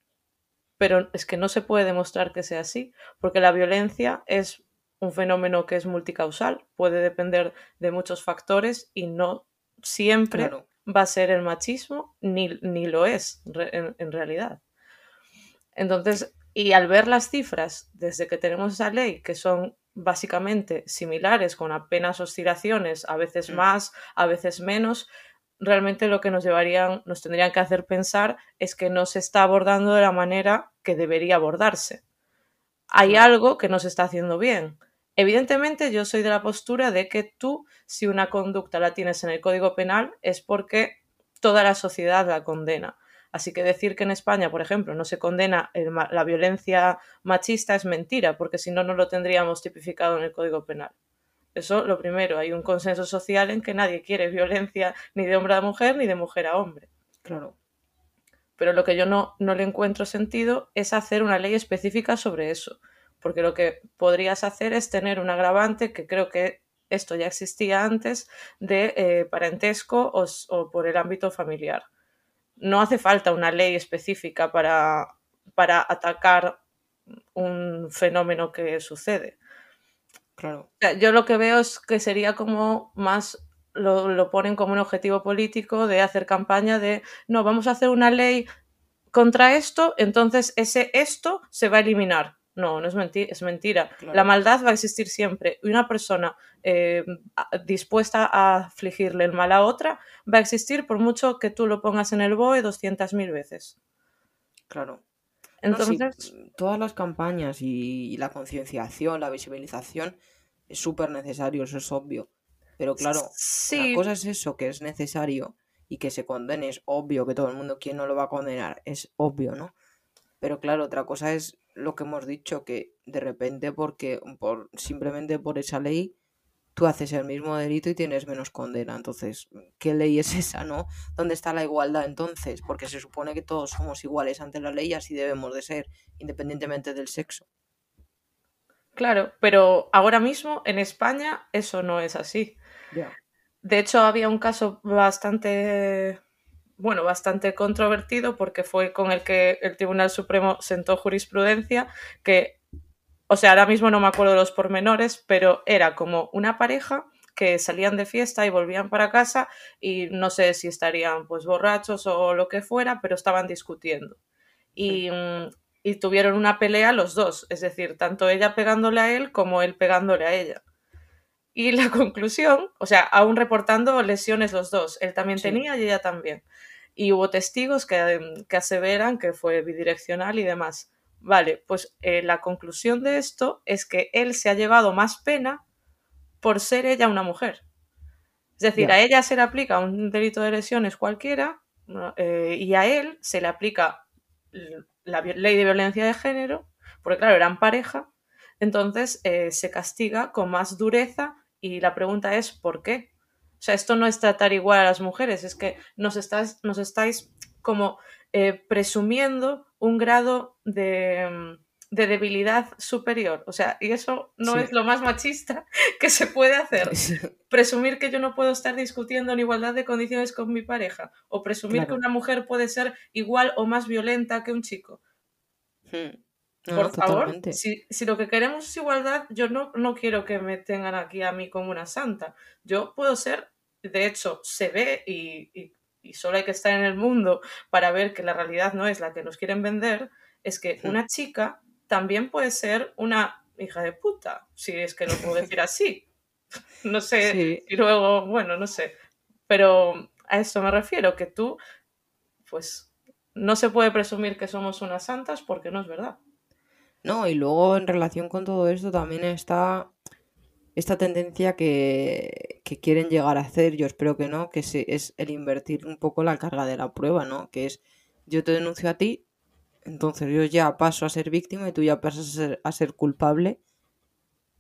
pero es que no se puede demostrar que sea así, porque la violencia es un fenómeno que es multicausal, puede depender de muchos factores y no siempre Claro. va a ser el machismo, ni, ni lo es en realidad. Entonces, y al ver las cifras desde que tenemos esa ley, que son básicamente similares, con apenas oscilaciones, a veces Mm. más, a veces menos, realmente lo que nos llevarían, nos tendrían que hacer pensar es que no se está abordando de la manera que debería abordarse. Hay algo que no se está haciendo bien. Evidentemente, yo soy de la postura de que tú, si una conducta la tienes en el Código Penal, es porque toda la sociedad la condena. Así que decir que en España, por ejemplo, no se condena el la violencia machista es mentira, porque si no, no lo tendríamos tipificado en el Código Penal. Eso, lo primero, hay un consenso social en que nadie quiere violencia ni de hombre a mujer ni de mujer a hombre. Claro. Pero lo que yo no, no le encuentro sentido es hacer una ley específica sobre eso. Porque lo que podrías hacer es tener un agravante, que creo que esto ya existía antes, de eh, parentesco o por el ámbito familiar. No hace falta una ley específica para, para atacar un fenómeno que sucede. Claro. Yo lo que veo es que sería como más lo, lo ponen como un objetivo político de hacer campaña de no, vamos a hacer una ley contra esto, entonces ese esto se va a eliminar. No, no es, menti- es mentira. Claro. La maldad va a existir siempre. Y una persona eh, dispuesta a afligirle el mal a otra va a existir por mucho que tú lo pongas en el BOE 200.000 veces. Claro. No, sí, Entonces, todas las campañas y, y la concienciación, la visibilización es súper necesario, eso es obvio. Pero claro, una sí, cosa es eso, que es necesario y que se condene, es obvio que todo el mundo, ¿quién no lo va a condenar? Es obvio, ¿no? Pero claro, otra cosa es lo que hemos dicho, que de repente, porque por, simplemente por esa ley, tú haces el mismo delito y tienes menos condena. Entonces, ¿qué ley es esa, no? ¿Dónde está la igualdad entonces? Porque se supone que todos somos iguales ante la ley y así debemos de ser, independientemente del sexo. claro, pero ahora mismo en España eso no es así. Ya. De hecho, había un caso bastante, bueno, bastante controvertido porque fue con el que el Tribunal Supremo sentó jurisprudencia que, o sea, ahora mismo no me acuerdo de los pormenores, pero era como una pareja que salían de fiesta y volvían para casa y no sé si estarían pues borrachos o lo que fuera, pero estaban discutiendo. Y, mm, y tuvieron una pelea los dos, es decir, tanto ella pegándole a él como él pegándole a ella. Y la conclusión, o sea, aún reportando lesiones los dos, él también Sí. tenía y ella también. Y hubo testigos que, que aseveran que fue bidireccional y demás. Vale, pues eh, la conclusión de esto es que él se ha llevado más pena por ser ella una mujer. Es decir, a ella se le aplica un delito de lesiones cualquiera eh, y a él se le aplica la ley de violencia de género, porque claro, eran pareja, entonces eh, se castiga con más dureza y la pregunta es ¿por qué? O sea, esto no es tratar igual a las mujeres, es que nos, estás, nos estáis como eh, presumiendo un grado de, mm, de, debilidad superior. O sea, y eso no es lo más machista que se puede hacer. Presumir que yo no puedo estar discutiendo en igualdad de condiciones con mi pareja. O presumir que una mujer puede ser igual o más violenta que un chico. Hmm. Por favor, si, lo que queremos es igualdad, yo no, no quiero que me tengan aquí a mí como una santa. Yo puedo ser, de hecho, se ve y, solo hay que estar en el mundo para ver que la realidad no es la que nos quieren vender, es que una chica también puede ser una hija de puta, si es que lo puedo decir así. No sé, y luego, bueno, no sé. Pero a eso me refiero, que tú, pues, no se puede presumir que somos unas santas porque no es verdad. No, y luego en relación con todo esto también está esta tendencia que, quieren llegar a hacer, yo espero que no, que es el invertir un poco la carga de la prueba, ¿no? Que es yo te denuncio a ti, entonces yo ya paso a ser víctima y tú ya pasas a ser, a ser culpable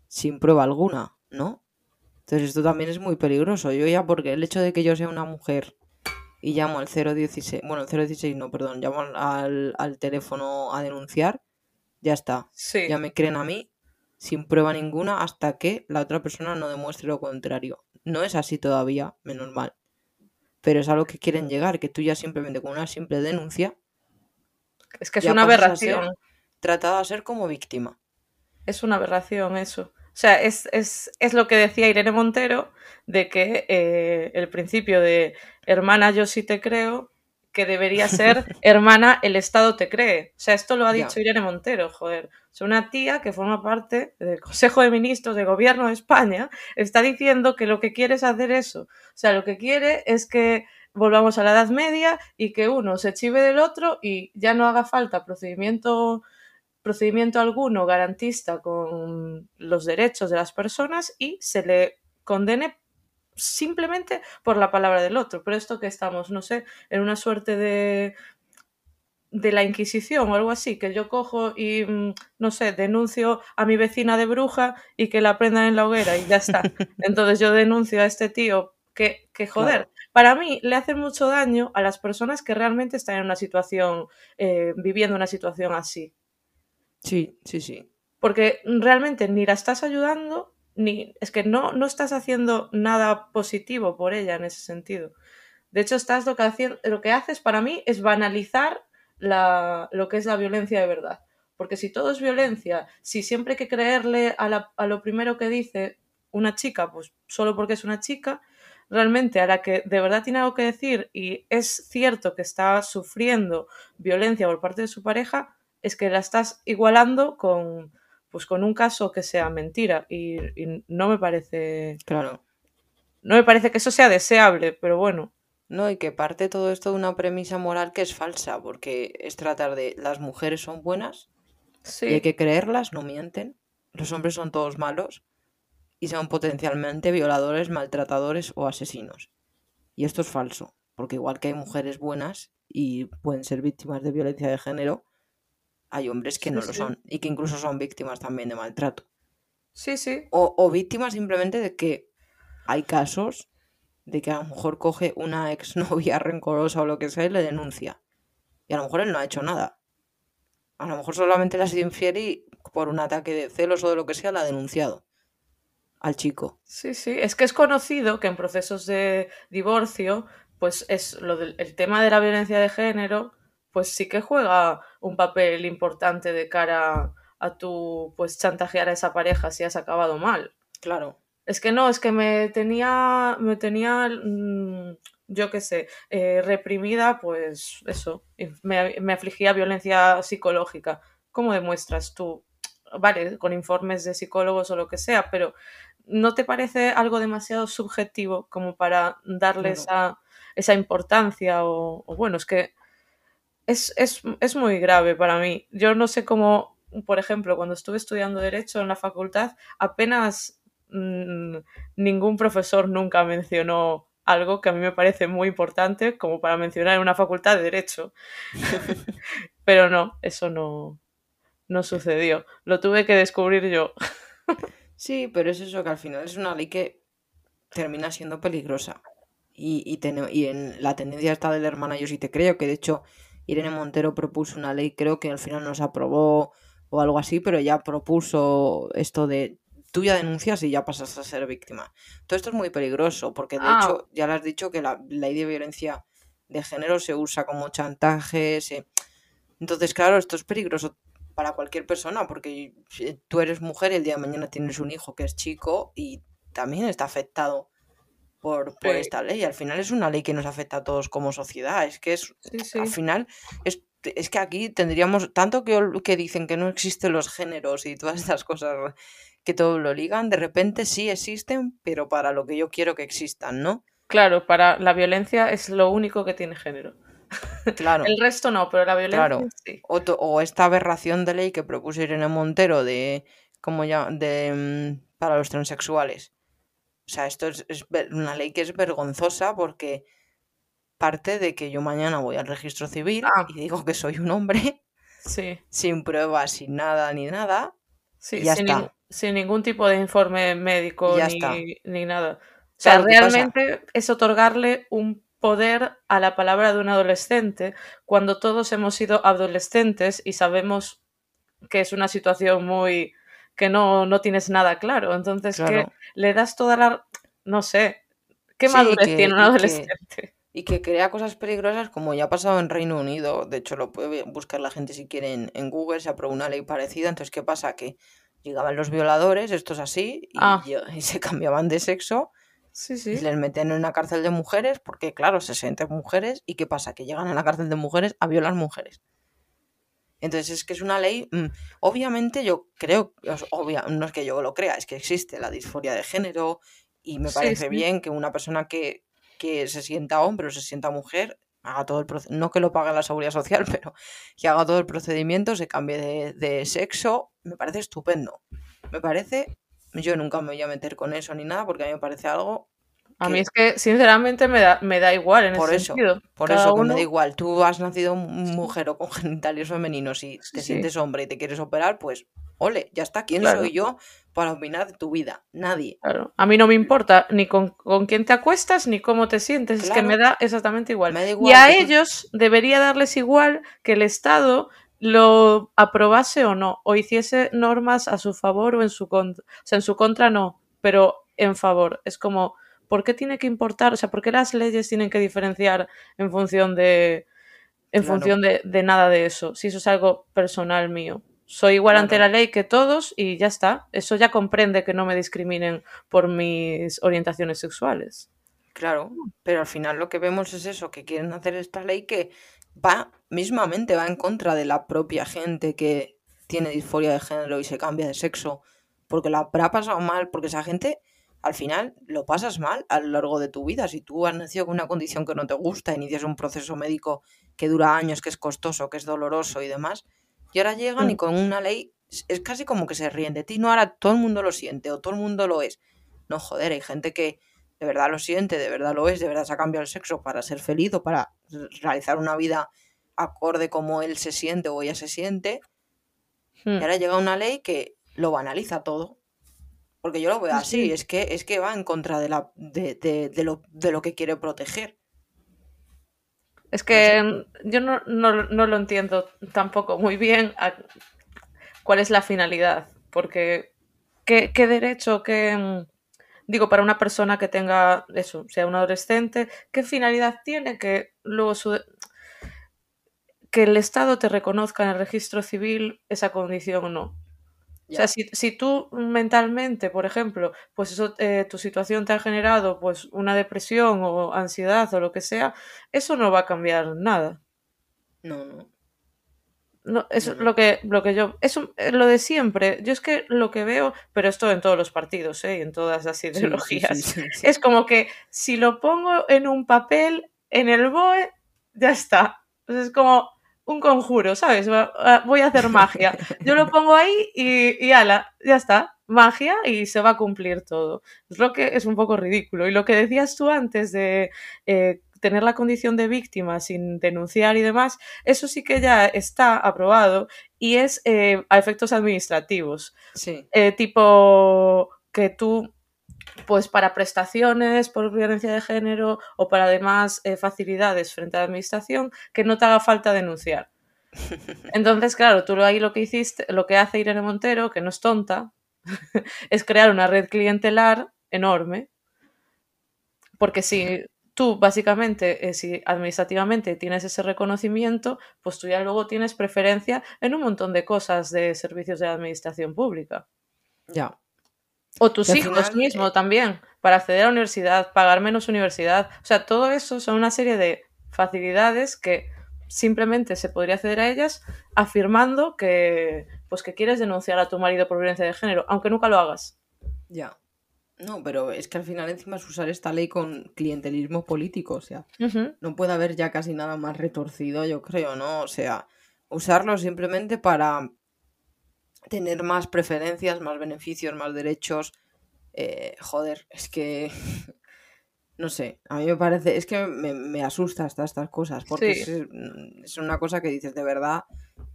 sin prueba alguna, ¿no? Entonces esto también es muy peligroso. Yo ya, porque el hecho de que yo sea una mujer y llamo al 016, bueno, el 016 no, perdón, llamo al, al teléfono a denunciar, ya está. Ya me creen a mí sin prueba ninguna hasta que la otra persona no demuestre lo contrario. No es así todavía, menos mal. Pero es a lo que quieren llegar, que tú ya simplemente con una simple denuncia. Es que es una aberración. Tratada a ser como víctima. Es una aberración eso. O sea, es, lo que decía Irene Montero, de que eh, el principio de hermana, yo sí te creo, que debería ser hermana, el Estado te cree. O sea, esto lo ha dicho Irene Montero, joder. O una tía que forma parte del Consejo de Ministros del Gobierno de España está diciendo que lo que quiere es hacer eso. O sea, lo que quiere es que volvamos a la Edad Media y que uno se chive del otro y ya no haga falta procedimiento procedimiento alguno garantista con los derechos de las personas y se le condene simplemente por la palabra del otro. Pero esto que estamos, no sé, en una suerte de de la Inquisición o algo así, que yo cojo y, mm, no sé, denuncio a mi vecina de bruja y que la prendan en la hoguera y ya está. Entonces yo denuncio a este tío que, que joder, para mí le hace mucho daño a las personas que realmente están en una situación, eh, viviendo una situación así. Sí, sí, sí. Porque realmente ni la estás ayudando ni es que no, no estás haciendo nada positivo por ella en ese sentido. De hecho, estás lo que, lo que haces para mí es banalizar la, lo que es la violencia de verdad. Porque si todo es violencia, si siempre hay que creerle a, a lo primero que dice una chica, pues solo porque es una chica, realmente a la que de verdad tiene algo que decir y es cierto que está sufriendo violencia por parte de su pareja, es que la estás igualando con, pues con un caso que sea mentira y, no me parece claro. no me parece que eso sea deseable pero bueno. No y que parte todo esto de una premisa moral que es falsa porque es tratar de las mujeres son buenas sí. y hay que creerlas no mienten los hombres son todos malos y son potencialmente violadores maltratadores o asesinos. Y esto es falso porque igual que hay mujeres buenas y pueden ser víctimas de violencia de género hay hombres que no lo son y que incluso son víctimas también de maltrato. Sí, sí. O, víctimas simplemente de que hay casos de que a lo mejor coge una exnovia rencorosa o lo que sea y le denuncia. Y a lo mejor él no ha hecho nada. A lo mejor solamente le ha sido infiel y por un ataque de celos o de lo que sea la ha denunciado al chico. Sí, sí. Es que es conocido que en procesos de divorcio, pues es lo del el tema de la violencia de género pues sí que juega un papel importante de cara a tu pues chantajear a esa pareja si has acabado mal. Claro. Es que no, es que me tenía, me tenía, mm, yo qué sé, eh, reprimida, pues eso, me, me afligía violencia psicológica. ¿Cómo demuestras tú? Vale, con informes de psicólogos o lo que sea, pero ¿no te parece algo demasiado subjetivo como para darle esa, esa, importancia? o, bueno, es que es, muy grave para mí. Yo no sé cómo, por ejemplo, cuando estuve estudiando Derecho en la facultad, apenas mm, ningún profesor nunca mencionó algo que a mí me parece muy importante como para mencionar en una facultad de Derecho. Pero no, eso no, no sucedió. Lo tuve que descubrir yo. sí, pero es eso que al final es una ley que termina siendo peligrosa. Y, y, y en la tendencia está del hermana yo sí te creo, que de hecho Irene Montero propuso una ley, creo que al final no se aprobó o algo así, pero ya propuso esto de tú ya denuncias y ya pasas a ser víctima. Todo esto es muy peligroso porque de Ah. hecho ya le has dicho que la ley de violencia de género se usa como chantaje. se- Entonces, claro, esto es peligroso para cualquier persona porque si tú eres mujer y el día de mañana tienes un hijo que es chico y también está afectado por, por Sí. esta ley. Al final es una ley que nos afecta a todos como sociedad. Es que es Sí, sí. al final es, es que aquí tendríamos tanto que, que dicen que no existen los géneros y todas estas cosas que todo lo ligan, de repente sí existen, pero para lo que yo quiero que existan, ¿no? Claro, para la violencia es lo único que tiene género. Claro. El resto no, pero la violencia Claro. sí. O, o esta aberración de ley que propuso Irene Montero de como ya de mm, para los transexuales. O sea, esto es, una ley que es vergonzosa porque parte de que yo mañana voy al registro civil Ah. y digo que soy un hombre Sí, sin pruebas, sin nada ni nada. sí, Y ya sin, está. sin ningún tipo de informe médico ni, ni nada. O sea, realmente es otorgarle un poder a la palabra de un adolescente cuando todos hemos sido adolescentes y sabemos que es una situación muy que no, no tienes nada claro. Entonces, que le das toda la... no sé, ¿qué Sí, madurez que- tiene un y que- adolescente? Y que crea cosas peligrosas como ya ha pasado en Reino Unido. De hecho, lo puede buscar la gente si quiere en, en Google. Se aprobó una ley parecida. Entonces, ¿qué pasa? Que llegaban los violadores, esto es así, y, Ah. y se cambiaban de sexo Sí, y les meten en una cárcel de mujeres porque, claro, se sienten mujeres. ¿Y qué pasa? Que llegan a la cárcel de mujeres a violar mujeres. Entonces, es que es una ley. mm, obviamente, yo creo, obvia- no es que yo lo crea, es que existe la disforia de género y me parece sí. bien que una persona que, que se sienta hombre o se sienta mujer haga todo el proceso, no que lo pague la seguridad social, pero que haga todo el procedimiento, se cambie de, de sexo, me parece estupendo. Me parece, yo nunca me voy a meter con eso ni nada porque a mí me parece algo A que- mí es que, sinceramente, me da, me da igual en Por ese eso, sentido. Por Cada eso que me da igual, tú has nacido mu- mujer o con genitales femeninos y te Sí. sientes hombre y te quieres operar, pues ole, ya está. ¿Quién Claro. soy yo para opinar de tu vida? Nadie. Claro. A mí no me importa ni con, con quién te acuestas ni cómo te sientes, es que me da exactamente igual. Me da Y igual a que tú- ellos debería darles igual que el Estado lo aprobase o no, o hiciese normas a su favor o en su contra. O sea, en su contra no, pero en favor. Es como, ¿por qué tiene que importar? O sea, ¿por qué las leyes tienen que diferenciar en función de en Claro. función de, de nada de eso? Si eso es algo personal mío. Soy igual ante la ley que todos y ya está. Eso ya comprende que no me discriminen por mis orientaciones sexuales. Claro, pero al final lo que vemos es eso, que quieren hacer esta ley que va, mismamente va en contra de la propia gente que tiene disforia de género y se cambia de sexo, porque la habrá pasado mal, porque esa gente al final lo pasas mal a lo largo de tu vida. Si tú has nacido con una condición que no te gusta, inicias un proceso médico que dura años, que es costoso, que es doloroso y demás, y ahora llegan y Mm. con una ley es- es casi como que se ríen de ti, no ahora todo el mundo lo siente o todo el mundo lo es. No, joder, hay gente que de verdad lo siente, de verdad lo es, de verdad se ha cambiado el sexo para ser feliz o para realizar una vida acorde como él se siente o ella se siente. Hmm. Y ahora llega una ley que lo banaliza todo. Porque yo lo veo Sí, así, sí. es que, es que va en contra de, la, de, de- de lo, de lo que quiere proteger. Es que yo no, no- no lo entiendo tampoco muy bien a- cuál es la finalidad, porque ¿qué, qué derecho, qué, mm, digo, para una persona que tenga eso, sea un adolescente, qué finalidad tiene que luego su- que el Estado te reconozca en el registro civil esa condición o no? O sea, si, si tú mentalmente, por ejemplo, pues eso, eh, tu situación te ha generado pues una depresión o ansiedad o lo que sea, eso no va a cambiar nada. No, no. No, eso No, es lo que, lo que yo, eso es lo de siempre. Yo es que lo que veo, pero esto en todos los partidos, ¿eh? y en todas las sí, ideologías, sí, sí. es como que si lo pongo en un papel, en el BOE, ya está. Entonces es como un conjuro, ¿sabes? Voy a hacer magia. Yo lo pongo ahí y, y ala, ya está. Magia y se va a cumplir todo. Es lo que es un poco ridículo. Y lo que decías tú antes de eh, tener la condición de víctima sin denunciar y demás, eso sí que ya está aprobado y es eh, a efectos administrativos. Sí, Eh, tipo que tú pues para prestaciones por violencia de género o para además eh, facilidades frente a la administración que no te haga falta denunciar. Entonces, claro, tú ahí lo que hiciste, lo que hace Irene Montero, que no es tonta, es crear una red clientelar enorme. Porque si tú básicamente, eh, si administrativamente tienes ese reconocimiento, pues tú ya luego tienes preferencia en un montón de cosas de servicios de la administración pública. Ya. O tus hijos mismos también, para acceder a la universidad, pagar menos universidad. O sea, todo eso son una serie de facilidades que simplemente se podría acceder a ellas afirmando que pues que quieres denunciar a tu marido por violencia de género, aunque nunca lo hagas. Ya. No, pero es que al final encima es usar esta ley con clientelismo político, o sea, no puede haber ya casi nada más retorcido, yo creo, ¿no? O sea, usarlo simplemente para tener más preferencias, más beneficios, más derechos. Eh, joder, es que no sé, a mí me parece, es que me, asusta hasta estas cosas, porque es, es, una cosa que dices, de verdad,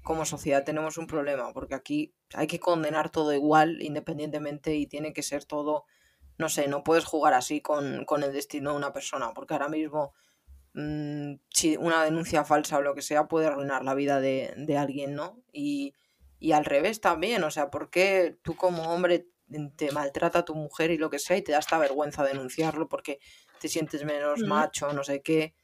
como sociedad tenemos un problema, porque aquí hay que condenar todo igual, independientemente, y tiene que ser todo no sé, no puedes jugar así con, el destino de una persona, porque ahora mismo mm, si una denuncia falsa o lo que sea puede arruinar la vida de, alguien, ¿no? Y, al revés también, o sea, ¿por qué tú como hombre te maltrata a tu mujer y lo que sea y te da esta vergüenza denunciarlo porque te sientes menos macho, no sé qué?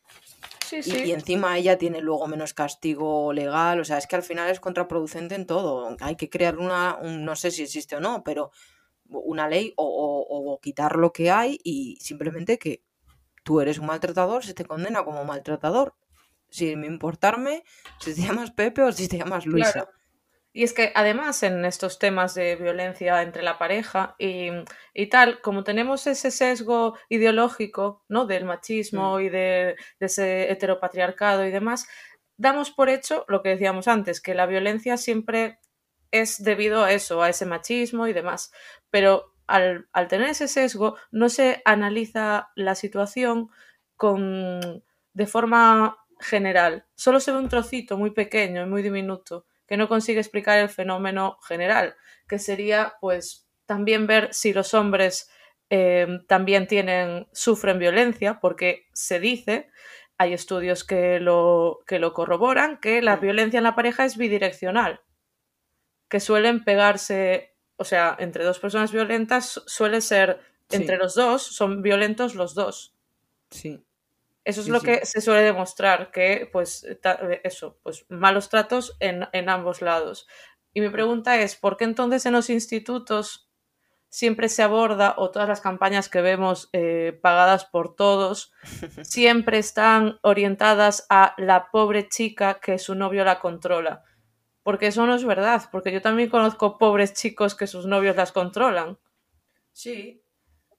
Sí, sí. Y, encima ella tiene luego menos castigo legal, o sea, es que al final es contraproducente en todo. Hay que crear una, no sé si existe o no, pero una ley o, quitar lo que hay y simplemente que tú eres un maltratador, se te condena como maltratador, sin importarme si te llamas Pepe o si te llamas Luisa. Y es que además en estos temas de violencia entre la pareja y, tal, como tenemos ese sesgo ideológico ¿no? del machismo mm. y de, de, ese heteropatriarcado y demás, damos por hecho lo que decíamos antes, que la violencia siempre es debido a eso, a ese machismo y demás. Pero al, tener ese sesgo, no se analiza la situación con, de forma general. Solo se ve un trocito muy pequeño y muy diminuto que no consigue explicar el fenómeno general, que sería pues también ver si los hombres eh, también tienen, sufren violencia, porque se dice, hay estudios que lo, que lo corroboran, que la violencia en la pareja es bidireccional que suelen pegarse, o sea, entre dos personas violentas suele ser entre los dos, son violentos los dos. Sí. Eso es lo que se suele demostrar, que pues eso, pues malos tratos en, ambos lados. Y mi pregunta es, ¿por qué entonces en los institutos siempre se aborda, o todas las campañas que vemos eh, pagadas por todos, siempre están orientadas a la pobre chica que su novio la controla? Porque eso no es verdad, porque yo también conozco pobres chicos que sus novios las controlan. Sí.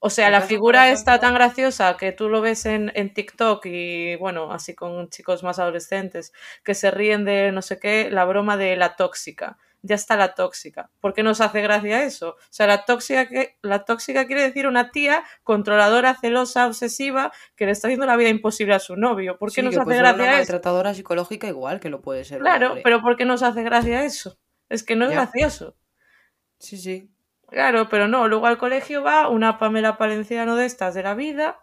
O sea, la figura está tan graciosa que tú lo ves en, en, TikTok y, bueno, así con chicos más adolescentes, que se ríen de no sé qué, la broma de la tóxica ya está la tóxica. ¿Por qué nos hace gracia eso? O sea, la tóxica, la tóxica quiere decir una tía controladora, celosa, obsesiva, que le está haciendo la vida imposible a su novio. ¿Por qué nos hace gracia una maltratadora psicológica igual que lo puede ser. Claro, pero ¿por qué nos hace gracia eso? Es que no es gracioso. Sí, sí. Claro, pero no, luego al colegio va una Pamela Palenciano de estas de la vida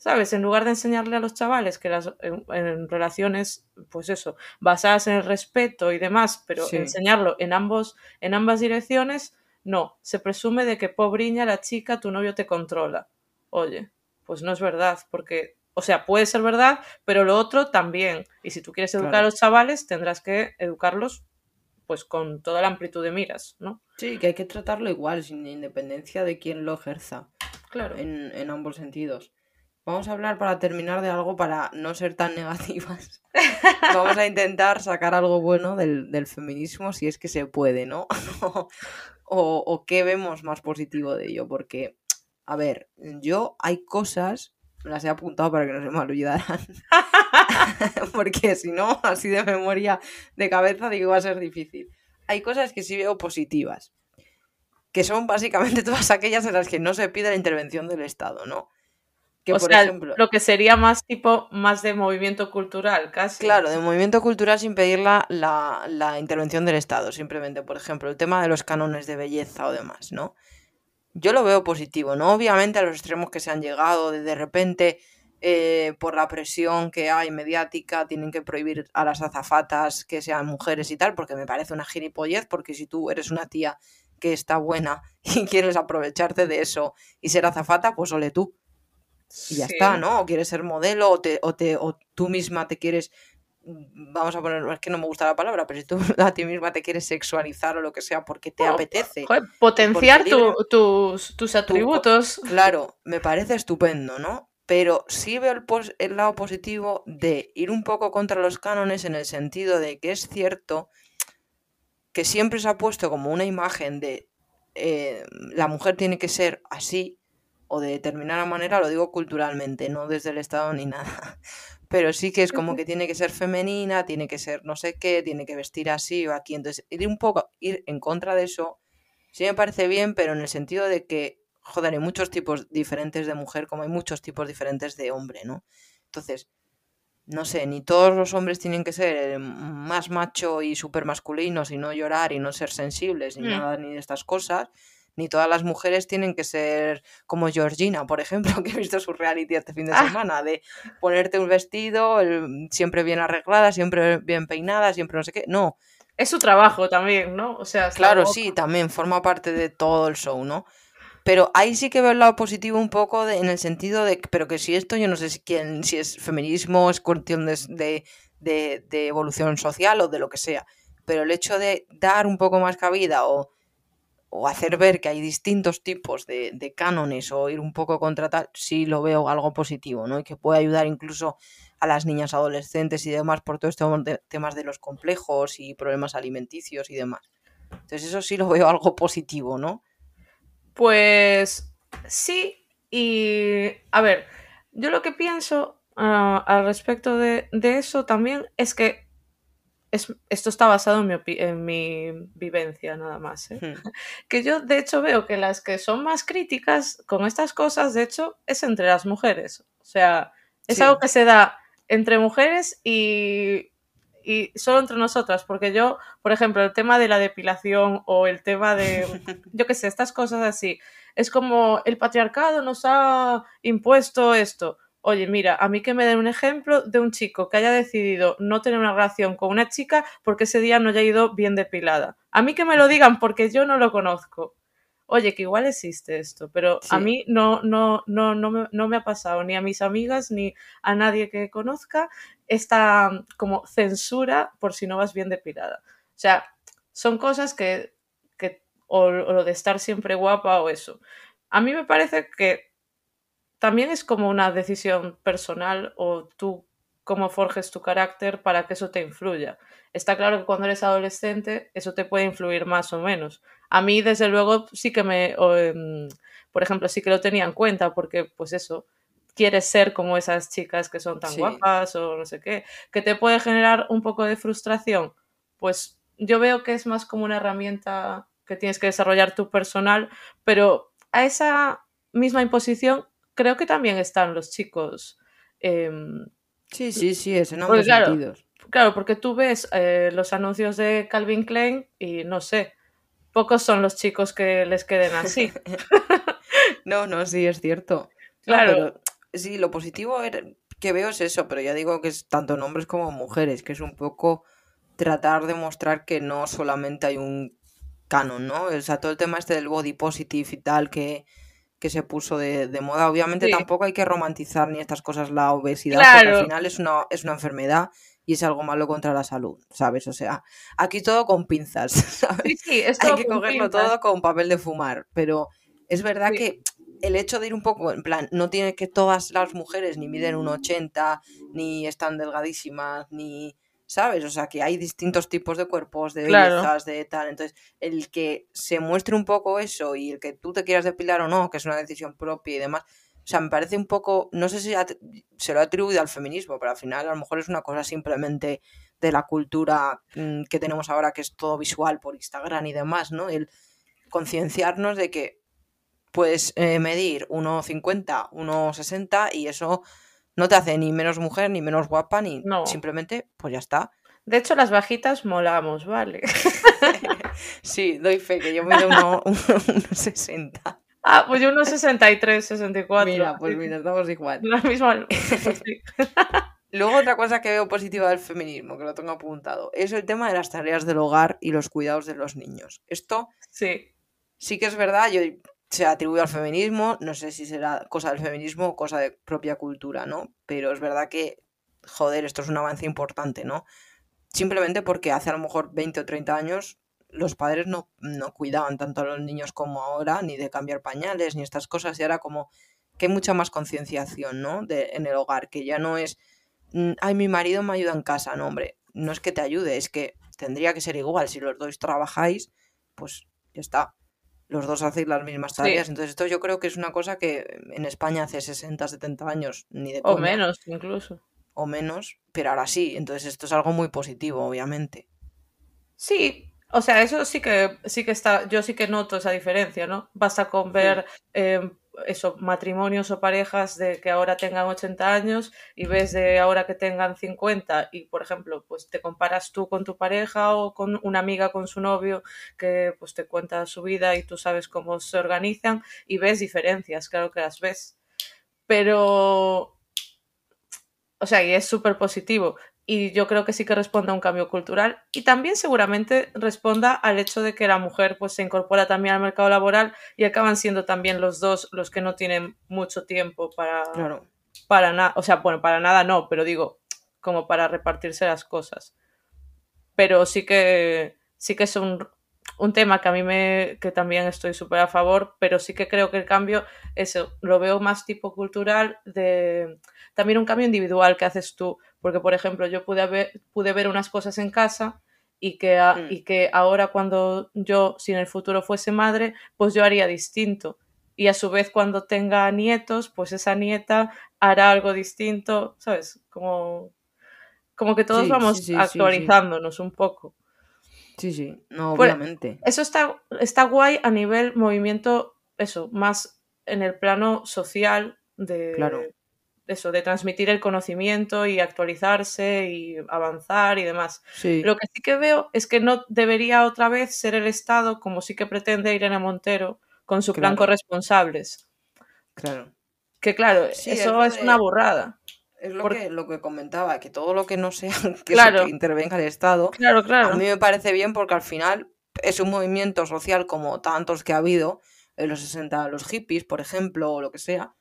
¿Sabes? En lugar de enseñarle a los chavales que las en, relaciones, pues eso, basadas en el respeto y demás, pero enseñarlo en ambos, en ambas direcciones, no. Se presume de que pobriña la chica, tu novio te controla. Oye, pues no es verdad, porque, o sea, puede ser verdad, pero lo otro también. Y si tú quieres educar a los chavales, tendrás que educarlos pues con toda la amplitud de miras, ¿no? Sí, que hay que tratarlo igual, sin independencia de quién lo ejerza. Claro. En, en ambos sentidos. Vamos a hablar para terminar de algo para no ser tan negativas. Vamos a intentar sacar algo bueno del, feminismo si es que se puede, ¿no? o, o qué vemos más positivo de ello, porque, a ver, yo hay cosas, las he apuntado para que no se me olvidaran, porque si no, así de memoria de cabeza digo va a ser difícil. Hay cosas que sí veo positivas, que son básicamente todas aquellas en las que no se pide la intervención del Estado, ¿no? o sea, lo que sería más tipo, más de movimiento cultural, casi. Claro, de movimiento cultural sin pedir la, la, intervención del Estado, simplemente, por ejemplo, el tema de los cánones de belleza o demás, ¿no? Yo lo veo positivo, ¿no? Obviamente a los extremos que se han llegado, de, de repente, eh, por la presión que hay mediática, tienen que prohibir a las azafatas que sean mujeres y tal, porque me parece una gilipollez, porque si tú eres una tía que está buena y quieres aprovecharte de eso y ser azafata, pues ole tú. Y ya está, ¿no? O quieres ser modelo o, te, o, te, o tú misma te quieres vamos a poner, es que no me gusta la palabra, pero si tú a ti misma te quieres sexualizar o lo que sea porque te apetece. potenciar tus, tus, atributos. claro, me parece estupendo, ¿no? Pero sí veo el, el, lado positivo de ir un poco contra los cánones en el sentido de que es cierto que siempre se ha puesto como una imagen de eh, la mujer tiene que ser así o de determinada manera, lo digo culturalmente, no desde el Estado ni nada. Pero sí que es como que tiene que ser femenina, tiene que ser no sé qué, tiene que vestir así o aquí. Entonces, ir un poco, ir en contra de eso, sí me parece bien, pero en el sentido de que, joder, hay muchos tipos diferentes de mujer como hay muchos tipos diferentes de hombre, ¿no? Entonces, no sé, ni todos los hombres tienen que ser más macho y súper masculinos y no llorar y no ser sensibles ni mm. nada ni de estas cosas ni todas las mujeres tienen que ser como Georgina, por ejemplo, que he visto su reality este fin de ah. semana, de ponerte un vestido siempre bien arreglada, siempre bien peinada, siempre no sé qué. No. Es su trabajo también, ¿no? O sea, claro, sí, también forma parte de todo el show, ¿no? Pero ahí sí que veo el lado positivo un poco en el sentido de, pero que si esto, yo no sé si, quién, si es feminismo, es cuestión de, de, de evolución social o de lo que sea, pero el hecho de dar un poco más cabida o o hacer ver que hay distintos tipos de, cánones o ir un poco contra tal, sí lo veo algo positivo, ¿no? Y que puede ayudar incluso a las niñas adolescentes y demás por todos estos temas de los complejos y problemas alimenticios y demás. Entonces eso sí lo veo algo positivo, ¿no? Pues sí, y a ver, yo lo que pienso uh, al respecto de eso también es que esto está basado en mi, vivencia nada más. ¿eh? Que yo de hecho veo que las que son más críticas con estas cosas, de hecho, es entre las mujeres. O sea, es algo que se da entre mujeres y, y solo entre nosotras. Porque yo, por ejemplo, el tema de la depilación o el tema de, yo qué sé, estas cosas así, es como el patriarcado nos ha impuesto esto oye, mira, a mí que me den un ejemplo de un chico que haya decidido no tener una relación con una chica porque ese día no haya ido bien depilada. A mí que me lo digan porque yo no lo conozco. Oye, que igual existe esto, pero a mí no, no, no, no, me, no me ha pasado ni a mis amigas ni a nadie que conozca esta como censura por si no vas bien depilada. O sea, son cosas que, que o, o lo de estar siempre guapa o eso. A mí me parece que también es como una decisión personal o tú cómo forjes tu carácter para que eso te influya. Está claro que cuando eres adolescente eso te puede influir más o menos. A mí, desde luego, sí que me, em, por ejemplo, sí que lo tenía en cuenta porque, pues eso, quieres ser como esas chicas que son tan guapas o no sé qué, que te puede generar un poco de frustración. Pues yo veo que es más como una herramienta que tienes que desarrollar tu personal, pero a esa misma imposición creo que también están los chicos. Em, sí, sí, sí, es en ambos claro, sentidos. Claro, porque tú ves eh, los anuncios de Calvin Klein y no sé, pocos son los chicos que les queden así. no, no, sí, es cierto. Claro. sí, lo positivo que veo es eso, pero ya digo que es tanto en hombres como en mujeres, que es un poco tratar de mostrar que no solamente hay un canon, ¿no? O sea, todo el tema este del body positive y tal, que, que se puso de, moda. Obviamente tampoco hay que romantizar ni estas cosas la obesidad, porque al final es una, es una enfermedad y es algo malo contra la salud, ¿sabes? O sea, aquí todo con pinzas, ¿sabes? Sí, hay que cogerlo todo con papel de fumar, pero es verdad que el hecho de ir un poco, en plan, no tiene que todas las mujeres ni miden un 80, ni están delgadísimas, ni ¿sabes? O sea, que hay distintos tipos de cuerpos, de bellezas, de tal. Entonces, el que se muestre un poco eso y el que tú te quieras depilar o no, que es una decisión propia y demás, o sea, me parece un poco, no sé si se lo ha atribuido al feminismo, pero al final a lo mejor es una cosa simplemente de la cultura mm, que tenemos ahora, que es todo visual por Instagram y demás, ¿no? El concienciarnos de que puedes eh, medir 1,50, 1,60 y eso no te hace ni menos mujer, ni menos guapa, ni simplemente, pues ya está. De hecho, las bajitas molamos, ¿vale? sí, doy fe, que yo mido 1,60. Ah, pues yo unos 63, 64. Mira, pues mira, estamos igual. La misma. pues sí. Luego otra cosa que veo positiva del feminismo, que lo tengo apuntado, es el tema de las tareas del hogar y los cuidados de los niños. Esto Sí, sí que es verdad, yo se atribuye al feminismo, no sé si será cosa del feminismo o cosa de propia cultura, ¿no? Pero es verdad que, joder, esto es un avance importante, ¿no? Simplemente porque hace a lo mejor 20 o 30 años los padres no, no cuidaban tanto a los niños como ahora, ni de cambiar pañales, ni estas cosas, y ahora como que hay mucha más concienciación, ¿no? De, en el hogar, que ya no es, mm, ay, mi marido me ayuda en casa, no, hombre, no es que te ayude, es que tendría que ser igual, si los dos trabajáis, pues ya está, los dos hacéis las mismas Sí. tareas, entonces esto yo creo que es una cosa que en España hace 60, 70 años, ni de o coña, menos incluso. o menos, pero ahora sí, entonces esto es algo muy positivo, obviamente. Sí, o sea, eso sí que sí que está, yo sí que noto esa diferencia, ¿no? Basta con ver eh, eso, matrimonios o parejas de que ahora tengan 80 años y ves de ahora que tengan 50 y, por ejemplo, pues te comparas tú con tu pareja o con una amiga con su novio que pues te cuenta su vida y tú sabes cómo se organizan y ves diferencias, claro que las ves. Pero, o sea, y es súper positivo. Y yo creo que sí que responde a un cambio cultural y también seguramente responda al hecho de que la mujer pues se incorpora también al mercado laboral y acaban siendo también los dos los que no tienen mucho tiempo para, Claro. para nada, o sea, bueno, para nada no, pero digo, como para repartirse las cosas. Pero sí que sí que es un, un tema que a mí me que también estoy súper a favor, pero sí que creo que el cambio eso lo veo más tipo cultural de también un cambio individual que haces tú, porque por ejemplo, yo pude ver pude ver unas cosas en casa y que, a- Mm. y que ahora cuando yo, si en el futuro fuese madre, pues yo haría distinto. Y a su vez cuando tenga nietos, pues esa nieta hará algo distinto, ¿sabes? Como, como que todos Sí, vamos sí, sí, actualizándonos un poco. Sí, sí, no, Pues- obviamente. Eso está, está guay a nivel movimiento, eso, más en el plano social de Claro. Eso, de transmitir el conocimiento y actualizarse y avanzar y demás. Sí, Lo que sí que veo es que no debería otra vez ser el Estado, como sí que pretende Irene Montero, con su plan Claro. corresponsables. claro. Que claro, Sí, eso es de- una burrada. Es lo, Por- que, lo que comentaba, que todo lo que no sea que, Claro. se- que intervenga el Estado, Claro, claro. a mí me parece bien porque al final es un movimiento social como tantos que ha habido en los 60, los hippies, por ejemplo, o lo que sea,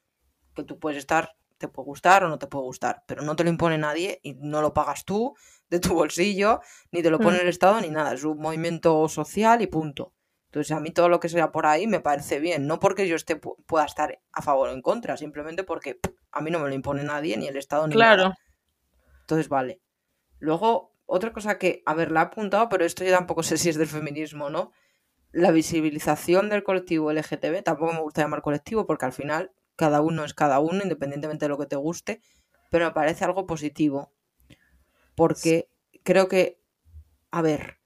que tú puedes estar, te puede gustar o no te puede gustar, pero no te lo impone nadie y no lo pagas tú de tu bolsillo, ni te lo pone Mm. el Estado, ni nada, es un movimiento social y punto. Entonces a mí todo lo que sea por ahí me parece bien, no porque yo esté pu- pueda estar a favor o en contra, simplemente porque pff, a mí no me lo impone nadie, ni el Estado, ni nada. Claro. Entonces, vale. Luego, otra cosa que, a ver, la he apuntado, pero esto yo tampoco sé si es del feminismo, ¿no? La visibilización del colectivo LGTB, tampoco me gusta llamar colectivo porque al final cada uno es cada uno, independientemente de lo que te guste, pero me parece algo positivo. Porque creo que, a ver,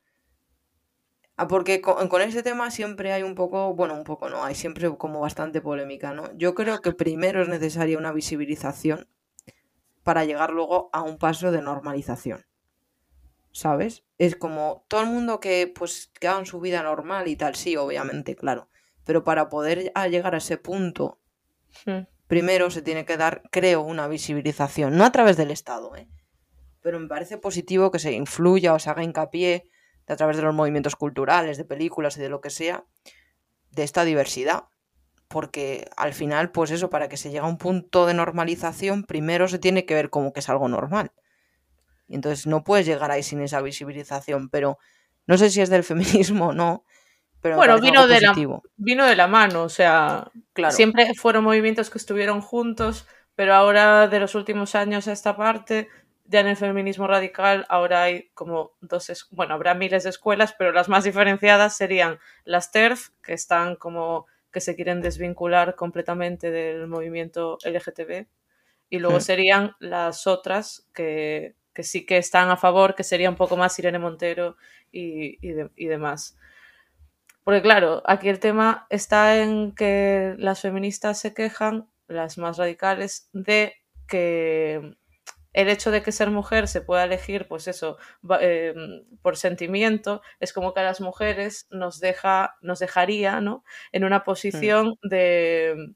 ah, porque con, con ese tema siempre hay un poco, bueno, un poco no, hay siempre como bastante polémica, ¿no? Yo creo que primero es necesaria una visibilización para llegar luego a un paso de normalización. ¿Sabes? Es como todo el mundo que pues que hagan su vida normal y tal, sí, obviamente, claro. Pero para poder llegar a ese punto, Mm. primero se tiene que dar, creo, una visibilización, no a través del Estado, ¿eh? Pero me parece positivo que se influya o se haga hincapié a través de los movimientos culturales, de películas y de lo que sea, de esta diversidad. Porque al final, pues eso, para que se llegue a un punto de normalización, primero se tiene que ver como que es algo normal. Y entonces no puedes llegar ahí sin esa visibilización, pero no sé si es del feminismo o no, pero Bueno, vino de la-. Vino de la mano, o sea, Claro. siempre fueron movimientos que estuvieron juntos, pero ahora de los últimos años a esta parte, ya en el feminismo radical, ahora hay como dos, bueno, habrá miles de escuelas, pero las más diferenciadas serían las TERF, que están como que se quieren desvincular completamente del movimiento LGTB, y luego Hmm. serían las otras que, que sí que están a favor, que sería un poco más Irene Montero y, y de- y demás. Porque claro, aquí el tema está en que las feministas se quejan, las más radicales, de que el hecho de que ser mujer se pueda elegir, pues eso, eh, por sentimiento, es como que a las mujeres nos deja, nos dejaría, ¿no? En una posición mm. de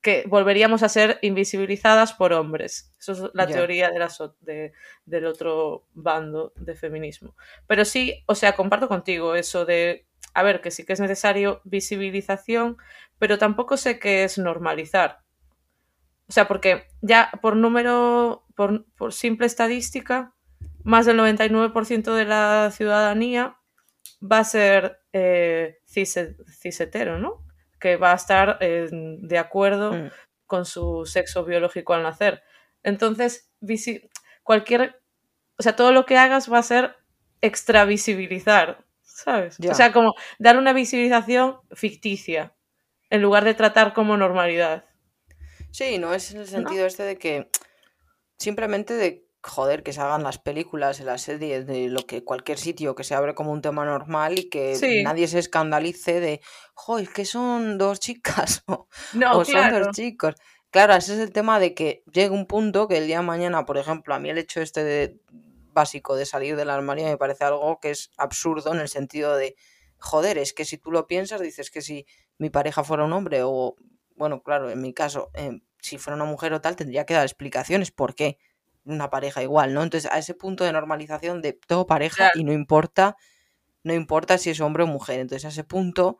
que volveríamos a ser invisibilizadas por hombres. Eso es la teoría de la de, del otro bando de feminismo. Pero sí, o sea, comparto contigo eso de, a ver, que sí que es necesario visibilización, pero tampoco sé qué es normalizar. O sea, porque ya por número, por, simple estadística, más del 99% de la ciudadanía va a ser eh, cisetero, ¿no? Que va a estar eh, de acuerdo mm. con su sexo biológico al nacer. Entonces, cualquier, o sea, todo lo que hagas va a ser extravisibilizar, ¿sabes? O sea, como dar una visibilización ficticia en lugar de tratar como normalidad. Sí, no es en el sentido este de que simplemente de joder que se hagan las películas, las series, de lo que cualquier sitio que se abre como un tema normal y que nadie se escandalice de, joder, que son dos chicas o, son dos chicos. Claro, ese es el tema de que llega un punto que el día de mañana, por ejemplo, a mí el hecho este de básico de salir del armario me parece algo que es absurdo en el sentido de, joder, es que si tú lo piensas, dices que si mi pareja fuera un hombre o bueno, claro, en mi caso, em, si fuera una mujer o tal, tendría que dar explicaciones por qué una pareja igual, ¿no? Entonces, a ese punto de normalización de todo pareja y no importa, no importa si es hombre o mujer. Entonces, a ese punto,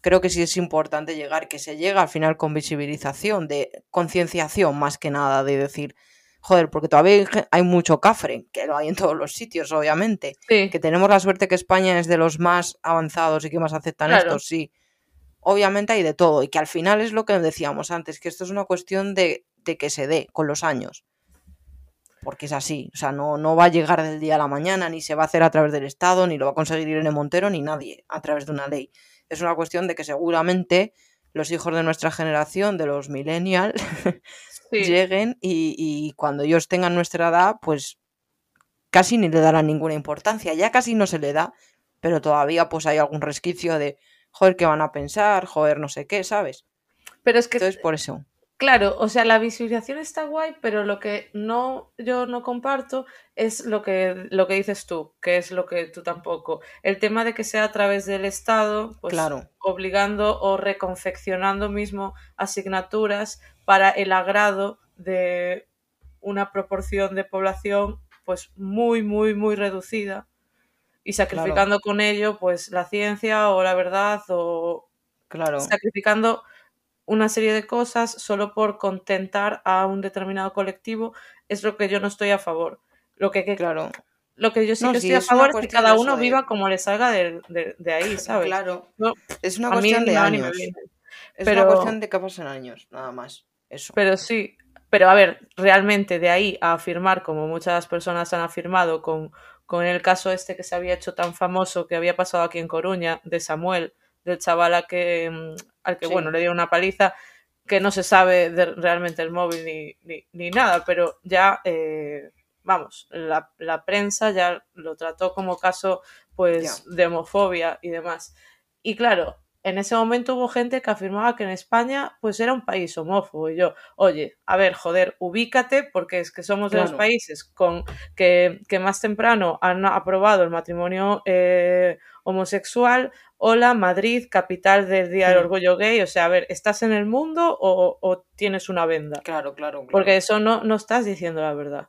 creo que sí es importante llegar, que se llega al final con visibilización, de concienciación más que nada, de decir, joder, porque todavía hay mucho cafre, que lo hay en todos los sitios, obviamente. Que tenemos la suerte que España es de los más avanzados y que más aceptan esto, sí obviamente hay de todo y que al final es lo que decíamos antes, que esto es una cuestión de, que se dé con los años. Porque es así, o sea, no, no va a llegar del día a la mañana, ni se va a hacer a través del Estado, ni lo va a conseguir Irene Montero, ni nadie a través de una ley. Es una cuestión de que seguramente los hijos de nuestra generación, de los millennials, lleguen y, y cuando ellos tengan nuestra edad, pues casi ni le darán ninguna importancia. Ya casi no se le da, pero todavía pues hay algún resquicio de joder, ¿qué van a pensar? Joder, no sé qué, ¿sabes? Pero es que... Entonces, por eso. Claro, o sea, la visibilización está guay, pero lo que no yo no comparto es lo que lo que dices tú, que es lo que tú tampoco. El tema de que sea a través del Estado, pues claro. obligando o reconfeccionando mismo asignaturas para el agrado de una proporción de población pues muy muy muy reducida y sacrificando con ello pues la ciencia o la verdad o claro. sacrificando una serie de cosas solo por contentar a un determinado colectivo es lo que yo no estoy a favor. Lo que, claro. Lo que yo sí que estoy a favor es que cada uno viva como le salga de, ahí, ¿sabes? Claro. es una cuestión de años. Es pero, una cuestión de que pasan años, nada más. Eso. Pero sí, pero a ver, realmente de ahí a afirmar, como muchas personas han afirmado, con con el caso este que se había hecho tan famoso que había pasado aquí en Coruña, de Samuel, del chaval que, mm, al que, bueno, le dio una paliza, que no se sabe realmente el móvil ni, ni, nada, pero ya, eh, vamos, la, la, prensa ya lo trató como caso, pues, de homofobia y demás. Y claro, en ese momento hubo gente que afirmaba que en España pues era un país homófobo. Y yo, oye, a ver, joder, ubícate porque es que somos de los países con que, más temprano han aprobado el matrimonio eh, homosexual. Hola, Madrid, capital del Día del Orgullo Gay. O sea, a ver, ¿estás en el mundo o, tienes una venda? Claro, claro, claro. Porque eso no, no estás diciendo la verdad.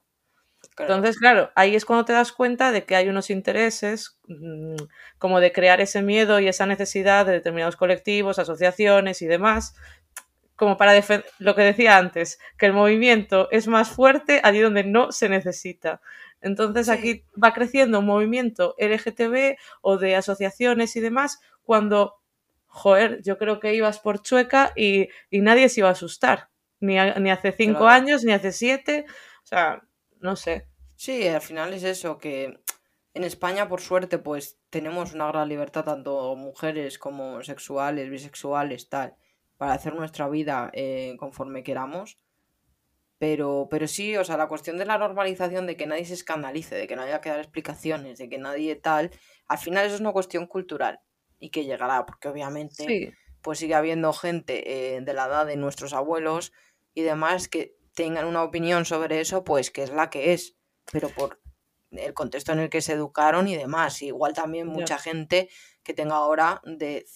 Entonces, claro, ahí es cuando te das cuenta de que hay unos intereses mm, como de crear ese miedo y esa necesidad de determinados colectivos, asociaciones y demás, como para defender lo que decía antes, que el movimiento es más fuerte allí donde no se necesita. Entonces aquí va creciendo un movimiento LGTB o de asociaciones y demás cuando, joder, yo creo que ibas por Chueca y, nadie se iba a asustar, ni, ni hace cinco años, ni hace siete, o sea, no sé. Sí, al final es eso, que en España, por suerte, pues tenemos una gran libertad, tanto mujeres como sexuales, bisexuales, tal, para hacer nuestra vida eh, conforme queramos. Pero, pero sí, o sea, la cuestión de la normalización, de que nadie se escandalice, de que no haya que dar explicaciones, de que nadie tal, al final eso es una cuestión cultural y que llegará, porque obviamente pues sigue habiendo gente eh, de la edad de nuestros abuelos y demás que tengan una opinión sobre eso, pues que es la que es, pero por el contexto en el que se educaron y demás. Igual también mucha gente que tenga ahora de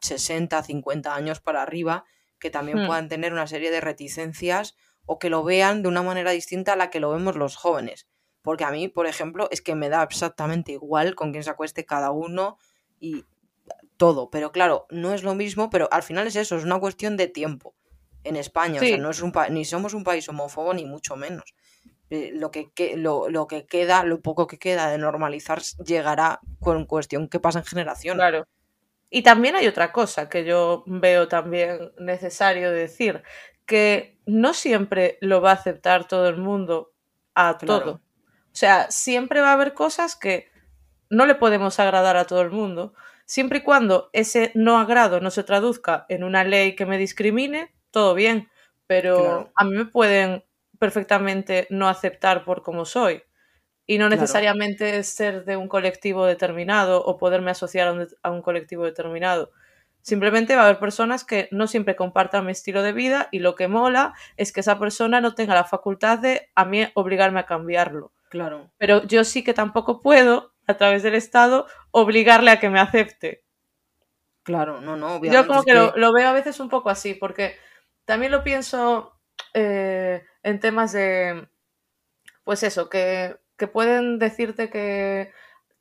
60, 50 años para arriba, que también hmm. puedan tener una serie de reticencias o que lo vean de una manera distinta a la que lo vemos los jóvenes. Porque a mí, por ejemplo, es que me da exactamente igual con quién se acueste cada uno y todo. Pero claro, no es lo mismo, pero al final es eso, es una cuestión de tiempo en España. O sea, no es un ni somos un país homófobo, ni mucho menos. Eh, lo, que, lo, lo, que queda, lo poco que queda de normalizar, llegará con cuestión que pasa en generación. Claro. Y también hay otra cosa que yo veo también necesario decir, que no siempre lo va a aceptar todo el mundo a todo. O sea, siempre va a haber cosas que no le podemos agradar a todo el mundo, siempre y cuando ese no agrado no se traduzca en una ley que me discrimine, todo bien, pero a mí me pueden perfectamente no aceptar por como soy y no necesariamente ser de un colectivo determinado o poderme asociar a un, a un, colectivo determinado. Simplemente va a haber personas que no siempre compartan mi estilo de vida y lo que mola es que esa persona no tenga la facultad de a mí obligarme a cambiarlo. Claro. Pero yo sí que tampoco puedo, a través del Estado, obligarle a que me acepte. Claro, no, no, obviamente. Yo como que, Lo, lo, veo a veces un poco así, porque también lo pienso eh, en temas de, pues eso, que, que, pueden decirte que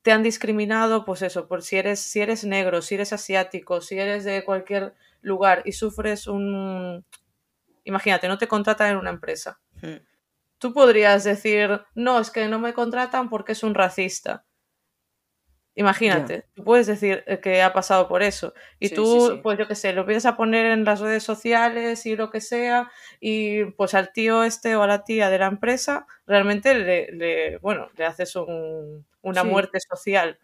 te han discriminado, pues eso, por si eres, si eres negro, si eres asiático, si eres de cualquier lugar y sufres un... Imagínate, no te contratan en una empresa. Hmm. Tú podrías decir, no, es que no me contratan porque es un racista. Imagínate, tú puedes decir eh, que ha pasado por eso. Y tú, pues yo qué sé, lo vienes a poner en las redes sociales y lo que sea, y pues al tío este o a la tía de la empresa, realmente le, bueno, le haces una muerte social.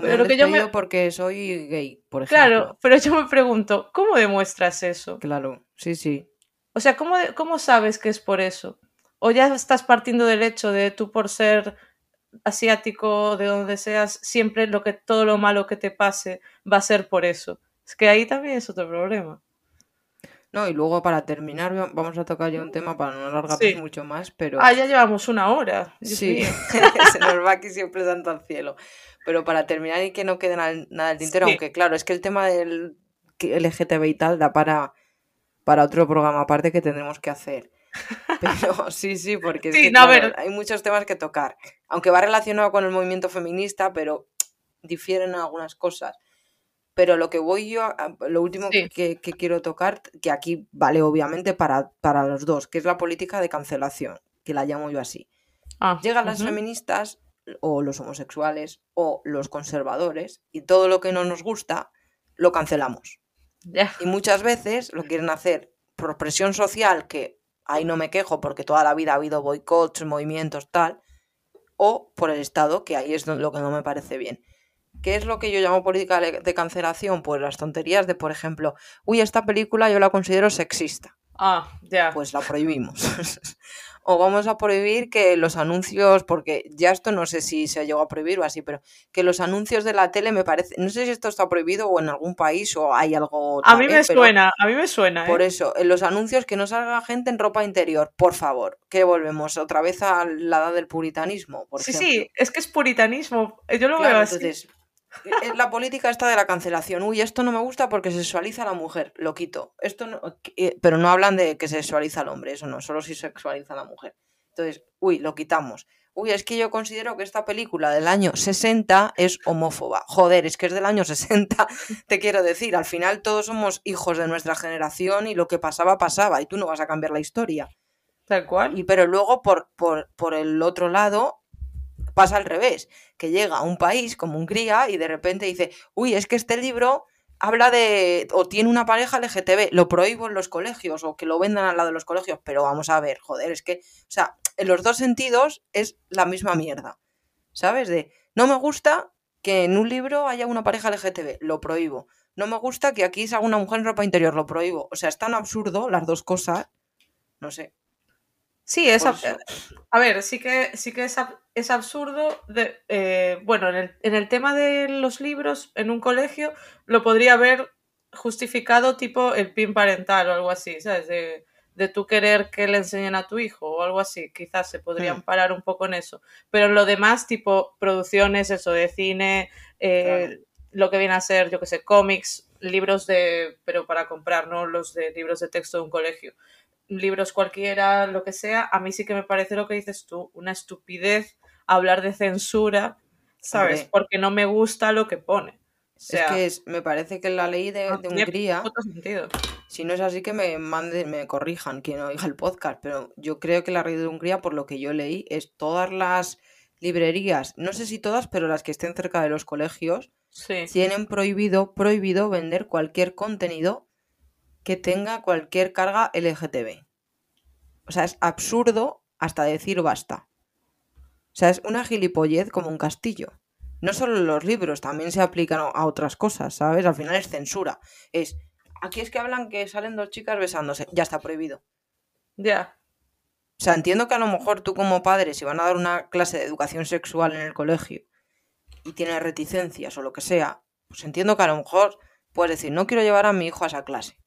pero que yo me... porque soy gay, por ejemplo. Claro, pero yo me pregunto, ¿cómo demuestras eso? Claro, sí, sí. O sea, ¿cómo, cómo sabes que es por eso? ¿O ya estás partiendo del hecho de tú por ser asiático, de donde seas, siempre lo que, todo lo malo que te pase va a ser por eso. Es que ahí también es otro problema. No, y luego para terminar, vamos a tocar ya un tema para no alargarnos mucho más, pero... Ah, ya llevamos una hora. sí, se nos va aquí siempre tanto al cielo. Pero para terminar y que no quede nada, del tintero, aunque claro, es que el tema del LGTB y tal da para, para otro programa aparte que tendremos que hacer. Pero sí, sí, porque hay muchos temas que tocar. Aunque va relacionado con el movimiento feminista, pero difieren algunas cosas. Pero lo que voy yo, lo último que, quiero tocar, que aquí vale obviamente para, para, los dos, que es la política de cancelación, que la llamo yo así. Ah, Llegan las feministas o los homosexuales o los conservadores y todo lo que no nos gusta lo cancelamos. Y muchas veces lo quieren hacer por presión social que ahí no me quejo porque toda la vida ha habido boicots, movimientos, tal, o por el Estado, que ahí es lo que no me parece bien. ¿Qué es lo que yo llamo política de cancelación? Pues las tonterías de, por ejemplo, uy, esta película yo la considero sexista. Ah, ya. Pues la prohibimos. o vamos a prohibir que los anuncios, porque ya esto no sé si se llegó a prohibir o así, pero que los anuncios de la tele me parece, no sé si esto está prohibido o en algún país o hay algo... a mí me suena, a mí me suena. Por ¿eh? eso, en los anuncios que no salga gente en ropa interior, por favor, que volvemos otra vez a la edad del puritanismo. Por sí, sí, es que es puritanismo, yo lo veo así. Eh, la política está de la cancelación. Uy, esto no me gusta porque sexualiza a la mujer. Lo quito. Esto eh, pero no hablan de que sexualiza al hombre. Eso no, solo si sexualiza a la mujer. Entonces, uy, lo quitamos. Uy, es que yo considero que esta película del año 60 es homófoba. Joder, es que es del año 60, te quiero decir. Al final todos somos hijos de nuestra generación y lo que pasaba, pasaba. Y tú no vas a cambiar la historia. Tal cual. Y pero luego, por, por, por el otro lado, pasa al revés, que llega a un país como Hungría y de repente dice, uy, es que este libro habla de o tiene una pareja LGTB, lo prohíbo en los colegios o que lo vendan al lado de los colegios, pero vamos a ver, joder, es que, o sea, en los dos sentidos es la misma mierda, ¿sabes? De, no me gusta que en un libro haya una pareja LGTB, lo prohíbo. No me gusta que aquí salga una mujer en ropa interior, lo prohíbo. O sea, es tan absurdo las dos cosas, no sé. Sí, es a ver, sí que sí que es, es absurdo. De, eh, bueno, en el, en el, tema de los libros en un colegio lo podría haber justificado tipo el PIN parental o algo así, ¿sabes? De, de tú querer que le enseñen a tu hijo o algo así, quizás se podrían parar un poco en eso. Pero en lo demás, tipo producciones, eso de cine, eh, lo que viene a ser, yo que sé, cómics, libros de, pero para comprar, no los de libros de texto de un colegio, libros cualquiera, lo que sea, a mí sí que me parece lo que dices tú, una estupidez hablar de censura, ¿sabes? Porque no me gusta lo que pone. es que me parece que la ley de, Hungría, si no es así que me manden, me corrijan quien oiga el podcast, pero yo creo que la ley de Hungría, por lo que yo leí, es todas las librerías, no sé si todas, pero las que estén cerca de los colegios, tienen prohibido, prohibido vender cualquier contenido que tenga cualquier carga LGTB. O sea, es absurdo hasta decir basta. O sea, es una gilipollez como un castillo. No solo los libros, también se aplican a otras cosas, ¿sabes? Al final es censura. Es, aquí es que hablan que salen dos chicas besándose, ya está prohibido. Ya. O sea, entiendo que a lo mejor tú como padre, si van a dar una clase de educación sexual en el colegio y tienes reticencias o lo que sea, pues entiendo que a lo mejor puedes decir, no quiero llevar a mi hijo a esa clase.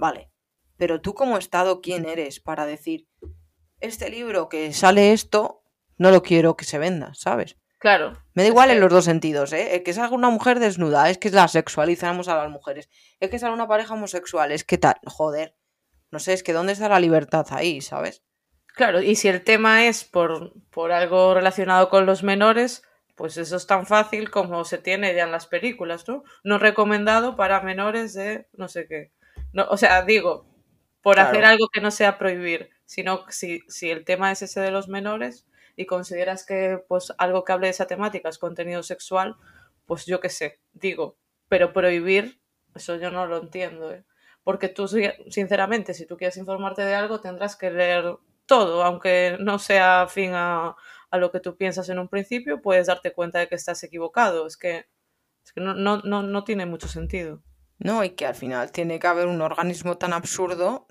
Vale. Pero tú como Estado, ¿quién eres para decir, este libro que sale esto, no lo quiero que se venda, ¿sabes? Claro. Me da igual en los dos sentidos, ¿eh? Es que salga una mujer desnuda, es que la sexualizamos a las mujeres. Es que salga una pareja homosexual, es que tal, joder. No sé, es que ¿dónde está la libertad ahí, ¿sabes? Claro, y si el tema es por, por algo relacionado con los menores, pues eso es tan fácil como se tiene ya en las películas, ¿no? No recomendado para menores de no sé qué. No, o sea, digo, por hacer algo que no sea prohibir, sino si, si el tema es ese de los menores y consideras que pues algo que hable de esa temática es contenido sexual, pues yo qué sé, digo, pero prohibir, eso yo no lo entiendo, ¿eh? Porque tú, sinceramente, si tú quieres informarte de algo, tendrás que leer todo, aunque no sea afín a, lo que tú piensas en un principio, puedes darte cuenta de que estás equivocado. Es que, es que no, no, no, tiene mucho sentido. No, y que al final tiene que haber un organismo tan absurdo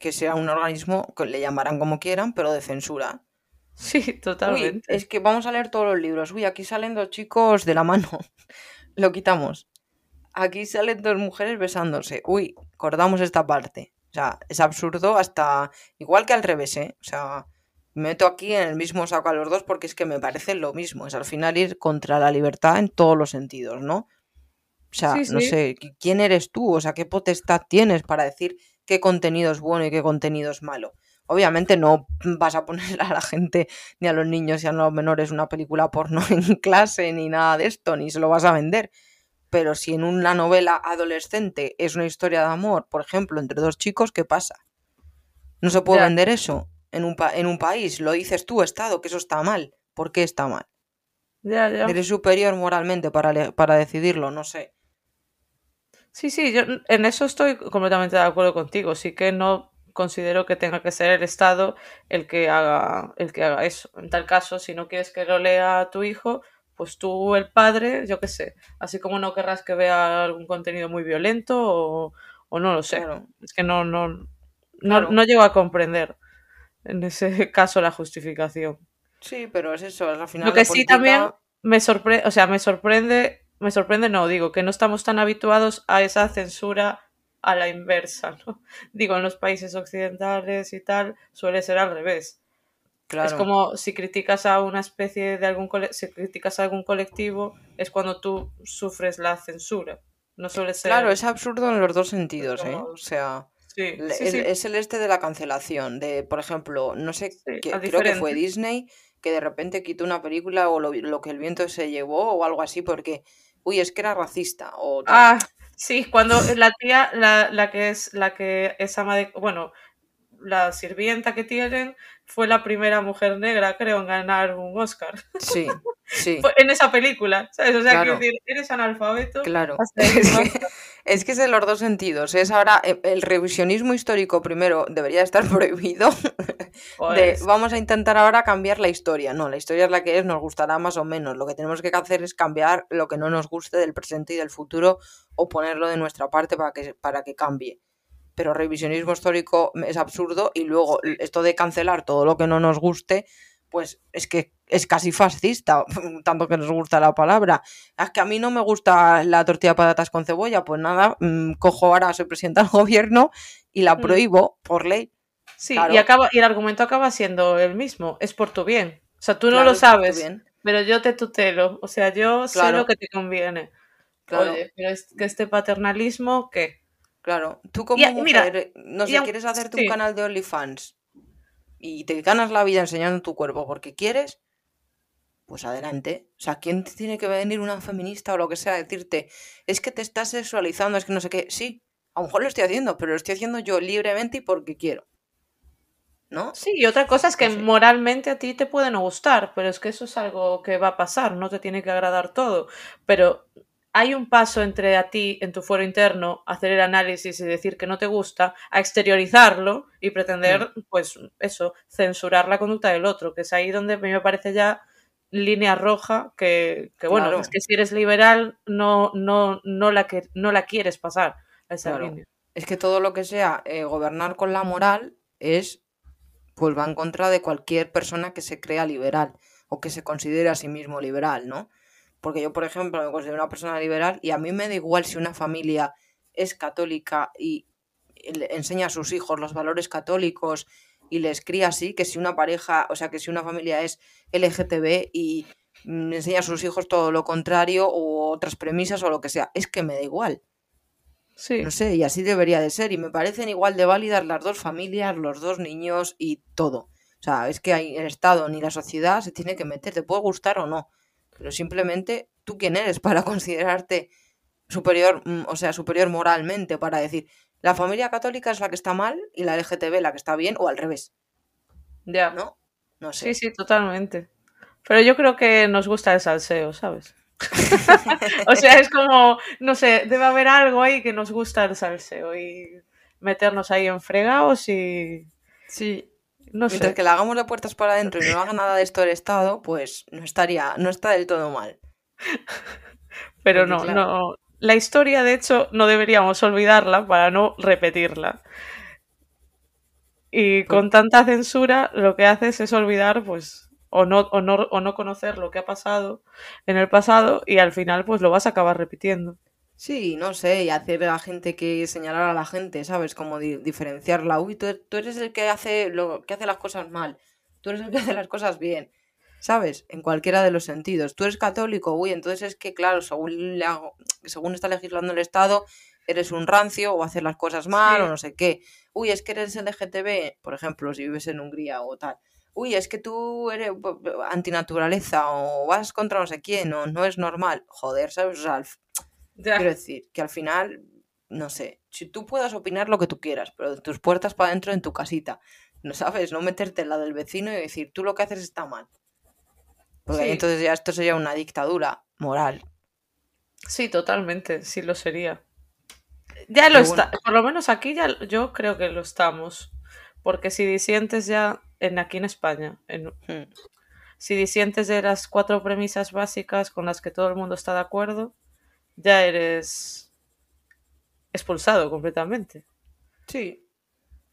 que sea un organismo que le llamarán como quieran, pero de censura. Sí, totalmente. es que vamos a leer todos los libros. Uy, aquí salen dos chicos de la mano. Lo quitamos. Aquí salen dos mujeres besándose. Uy, cortamos esta parte. O sea, es absurdo hasta igual que al revés, ¿eh? O sea, me meto aquí en el mismo saco a los dos porque es que me parece lo mismo. Es al final ir contra la libertad en todos los sentidos, ¿no? O sea, no sé, ¿quién eres tú? O sea, ¿qué potestad tienes para decir qué contenido es bueno y qué contenido es malo? Obviamente no vas a poner a la gente, ni a los niños ni a los menores una película porno en clase, ni nada de esto, ni se lo vas a vender pero si en una novela adolescente es una historia de amor, por ejemplo, entre dos chicos, ¿qué pasa? No se puede vender eso en un, en un país, lo dices tú, Estado, que eso está mal. ¿Por qué está mal? Ya, ya. Eres superior moralmente para, para decidirlo, no sé. Sí, sí, yo en eso estoy completamente de acuerdo contigo. Sí que no considero que tenga que ser el Estado el que haga, el que haga eso. En tal caso, si no quieres que lo lea tu hijo, pues tú, el padre, yo qué sé, así como no querrás que vea algún contenido muy violento o, no lo sé. Es que no, no, no, llego a comprender en ese caso la justificación. Sí, pero es eso, al final. Lo que sí también me sorprende, o sea, me sorprende, me sorprende, no, digo, que no estamos tan habituados a esa censura a la inversa, ¿no? Digo, en los países occidentales y tal, suele ser al revés. Es como si criticas a una especie de algún si criticas a algún colectivo, es cuando tú sufres la censura. No suele ser. Claro, es absurdo en los dos sentidos, ¿eh? O sea. es, el este de la cancelación. De, por ejemplo, no sé, creo que fue Disney que de repente quitó una película o lo, que el viento se llevó o algo así porque, uy, es que era racista. O ah, sí, cuando la tía, la, la que es la que es ama de, bueno, la sirvienta que tienen fue la primera mujer negra, creo, en ganar un Oscar. Sí, sí. en esa película, ¿sabes? O sea, quiero decir, eres analfabeto. Claro. es que es de los dos sentidos. Es ahora eh, el revisionismo histórico primero debería estar prohibido. Pues vamos a intentar ahora cambiar la historia. No, la historia es la que es, nos gustará más o menos. Lo que tenemos que hacer es cambiar lo que no nos guste del presente y del futuro o ponerlo de nuestra parte para que, para que cambie pero revisionismo histórico es absurdo y luego esto de cancelar todo lo que no nos guste, pues es que es casi fascista, tanto que nos gusta la palabra. Es que a mí no me gusta la tortilla de patatas con cebolla, pues nada, mm, cojo ahora, soy presidenta del gobierno y la mm. prohíbo por ley. Sí, y, acaba, y el argumento acaba siendo el mismo, es por tu bien. O sea, tú no lo sabes, pero yo te tutelo. O sea, yo sé lo que te conviene. Claro. Oye, pero es que este paternalismo, ¿qué? Claro, tú como mujer, no sé, quieres hacerte un canal de OnlyFans y te ganas la vida enseñando tu cuerpo porque quieres, pues adelante. O sea, ¿quién tiene que venir una feminista o lo que sea a decirte, es que te estás sexualizando, es que no sé qué? Sí, a lo mejor lo estoy haciendo, pero lo estoy haciendo yo libremente y porque quiero. ¿No? Sí, y otra cosa es que moralmente a ti te puede no gustar, pero es que eso es algo que va a pasar, no te tiene que agradar todo. Pero hay un paso entre a ti, en tu fuero interno, hacer el análisis y decir que no te gusta, a exteriorizarlo y pretender, pues eso, censurar la conducta del otro, que es ahí donde a mí me parece ya línea roja que, bueno, es que si eres liberal no, no, no, la, que, no la quieres pasar a esa línea. Es que todo lo que sea eh, gobernar con la moral es, pues va en contra de cualquier persona que se crea liberal o que se considere a sí mismo liberal, ¿no? Porque yo, por ejemplo, me considero una persona liberal y a mí me da igual si una familia es católica y enseña a sus hijos los valores católicos y les cría así, que si una pareja, o sea, que si una familia es LGTB y enseña a sus hijos todo lo contrario o otras premisas o lo que sea, es que me da igual. Sí. No sé, y así debería de ser. Y me parecen igual de válidas las dos familias, los dos niños y todo. O sea, es que hay el Estado ni la sociedad se tiene que meter, te puede gustar o no pero simplemente tú quién eres para considerarte superior, mm, o sea, superior moralmente, para decir, la familia católica es la que está mal y la LGTB la que está bien, o al revés. Ya. ¿No? No sé. Sí, sí, totalmente. Pero yo creo que nos gusta el salseo, ¿sabes? o sea, es como, no sé, debe haber algo ahí que nos gusta el salseo y meternos ahí en fregados y... Sí, no Mientras que la hagamos de puertas para adentro y no haga nada de esto el Estado, pues no estaría, no está del todo mal. Pero no, no. La historia, de hecho, no deberíamos olvidarla para no repetirla. Y con tanta censura, lo que haces es olvidar, pues, o no, o no, o no conocer lo que ha pasado en el pasado, y al final, pues lo vas a acabar repitiendo. Sí, no sé, y hacer a la gente que señalar a la gente, ¿sabes? Como diferenciarla. Uy, tú, eres el que hace lo que hace las cosas mal. Tú eres el que hace las cosas bien. ¿Sabes? En cualquiera de los sentidos. Tú eres católico, uy, entonces es que, claro, según, según está legislando el Estado, eres un rancio o haces las cosas mal o no sé qué. Uy, es que eres LGTB, por ejemplo, si vives en Hungría o tal. Uy, es que tú eres antinaturaleza o vas contra no sé quién o no es normal. Joder, ¿sabes? O sea, Quiero decir, que al final, no sé, si tú puedas opinar lo que tú quieras, pero de tus puertas para adentro en tu casita, no sabes, no meterte en la del vecino y decir, tú lo que haces está mal. Porque entonces ya esto sería una dictadura moral. Sí, totalmente, sí lo sería. Ya lo está, por lo menos aquí ya yo creo que lo estamos. Porque si disientes ya en aquí en España, en, hmm. si disientes de las cuatro premisas básicas con las que todo el mundo está de acuerdo, ya eres expulsado completamente. Sí.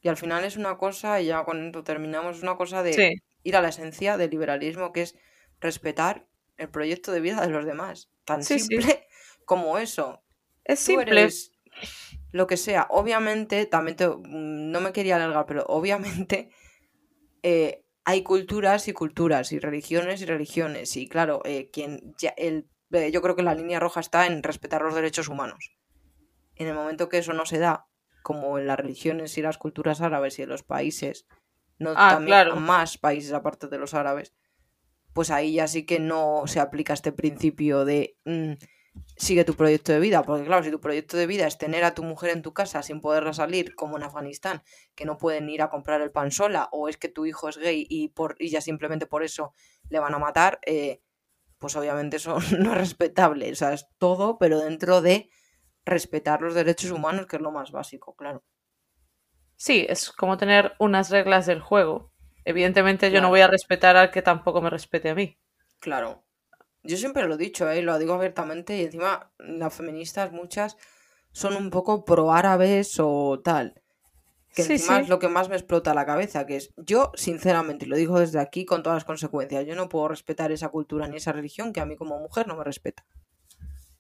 Y al final es una cosa, y ya cuando terminamos, es una cosa de ir a la esencia del liberalismo, que es respetar el proyecto de vida de los demás. Tan simple como eso. Es simple. lo que sea. Obviamente, también no me quería alargar, pero obviamente eh, hay culturas y culturas, y religiones y religiones. Y claro, eh, quien ya, el yo creo que la línea roja está en respetar los derechos humanos. En el momento que eso no se da, como en las religiones y las culturas árabes y en los países, no ah, también más países aparte de los árabes, pues ahí ya sí que no se aplica este principio de mm, sigue tu proyecto de vida, porque claro, si tu proyecto de vida es tener a tu mujer en tu casa sin poderla salir, como en Afganistán, que no pueden ir a comprar el pan sola, o es que tu hijo es gay y, por, y ya simplemente por eso le van a matar, eh, pues obviamente eso no es respetable. O sea, es todo, pero dentro de respetar los derechos humanos, que es lo más básico, claro. Sí, es como tener unas reglas del juego. Evidentemente yo no voy a respetar al que tampoco me respete a mí. Claro. Yo siempre lo he dicho, ¿eh? lo digo abiertamente, y encima las feministas muchas son un poco pro árabes o tal. Que encima es lo que más me explota la cabeza, que es yo, sinceramente, y lo digo desde aquí con todas las consecuencias, yo no puedo respetar esa cultura ni esa religión que a mí como mujer no me respeta.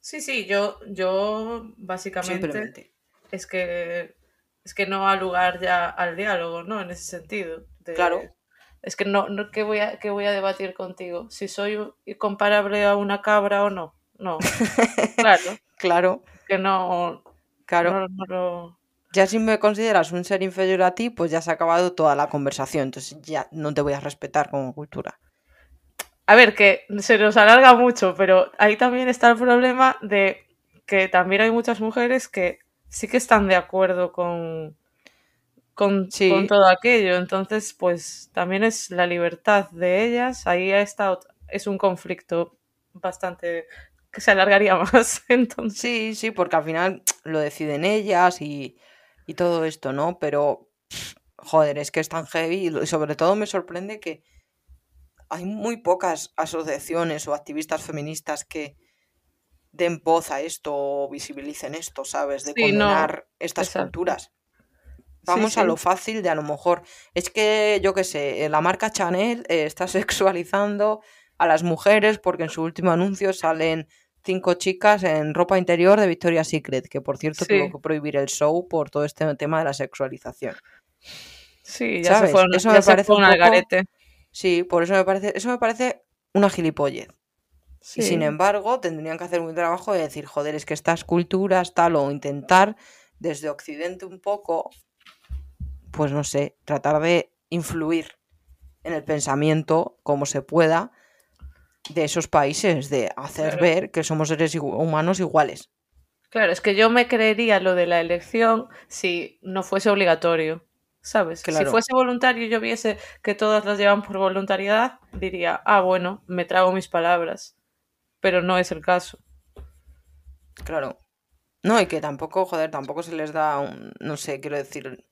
Sí, sí, yo, yo básicamente es que es que no ha lugar ya al diálogo, ¿no? En ese sentido. Claro. Es que no, no ¿qué, voy a, ¿qué voy a debatir contigo? Si soy comparable a una cabra o no. No. claro. claro. Que no. Claro. Ya si me consideras un ser inferior a ti, pues ya se ha acabado toda la conversación. Entonces ya no te voy a respetar como cultura. A ver, que se nos alarga mucho, pero ahí también está el problema de que también hay muchas mujeres que sí que están de acuerdo con, con, todo aquello. Entonces, pues también es la libertad de ellas. Ahí está, es un conflicto bastante que se alargaría más. Entonces. Sí, sí, porque al final lo deciden ellas y, y todo esto, ¿no? Pero, joder, es que es tan heavy y sobre todo me sorprende que hay muy pocas asociaciones o activistas feministas que den voz a esto o visibilicen esto, ¿sabes? De condenar estas culturas. Vamos a lo fácil de a lo mejor. Es que, yo qué sé, la marca Chanel eh, está sexualizando a las mujeres porque en su último anuncio salen cinco chicas en ropa interior de Victoria's Secret, que por cierto tuvo que prohibir el show por todo este tema de la sexualización. Sí, ya se fue, eso me parece un, Sí, por eso me parece, eso me parece una gilipollez. Y sin embargo, tendrían que hacer un trabajo de decir, joder, es que estas culturas, tal, o intentar desde Occidente un poco, pues no sé, tratar de influir en el pensamiento como se pueda de esos países, de hacer ver que somos seres humanos iguales. Claro, es que yo me creería lo de la elección si no fuese obligatorio. ¿Sabes? Si fuese voluntario y yo viese que todas las llevan por voluntariedad, diría, ah, bueno, me trago mis palabras. Pero no es el caso. Claro. No, y que tampoco, joder, tampoco se les da, un, no sé, quiero decir,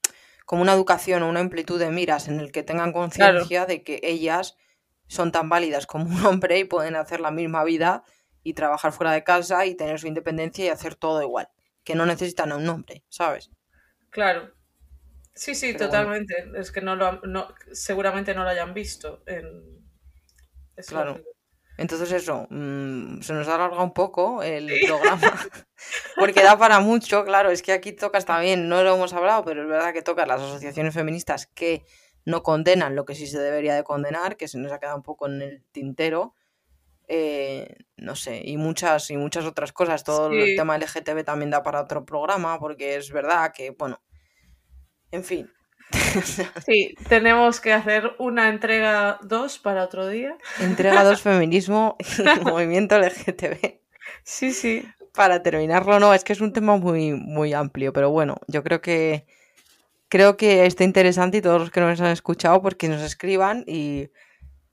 como una educación o una amplitud de miras en el que tengan conciencia de que ellas son tan válidas como un hombre y pueden hacer la misma vida y trabajar fuera de casa y tener su independencia y hacer todo igual. Que no necesitan a un hombre, ¿sabes? Claro. Sí, sí, totalmente. Es que no lo no, seguramente no lo hayan visto. En... claro. Entonces eso, mm, se nos alarga un poco el programa, porque da para mucho, claro, es que aquí tocas también, no lo hemos hablado, pero es verdad que tocas las asociaciones feministas que no condenan lo que sí se debería de condenar, que se nos ha quedado un poco en el tintero, eh, no sé, y muchas, y muchas otras cosas, todo el tema LGTB también da para otro programa, porque es verdad que, bueno, en fin. Sí, tenemos que hacer una entrega 2 para otro día. Entrega 2 feminismo y movimiento LGTB. Sí, sí. Para terminarlo, no, es que es un tema muy, muy amplio, pero bueno, yo creo que creo que está interesante y todos los que nos han escuchado, porque nos escriban y,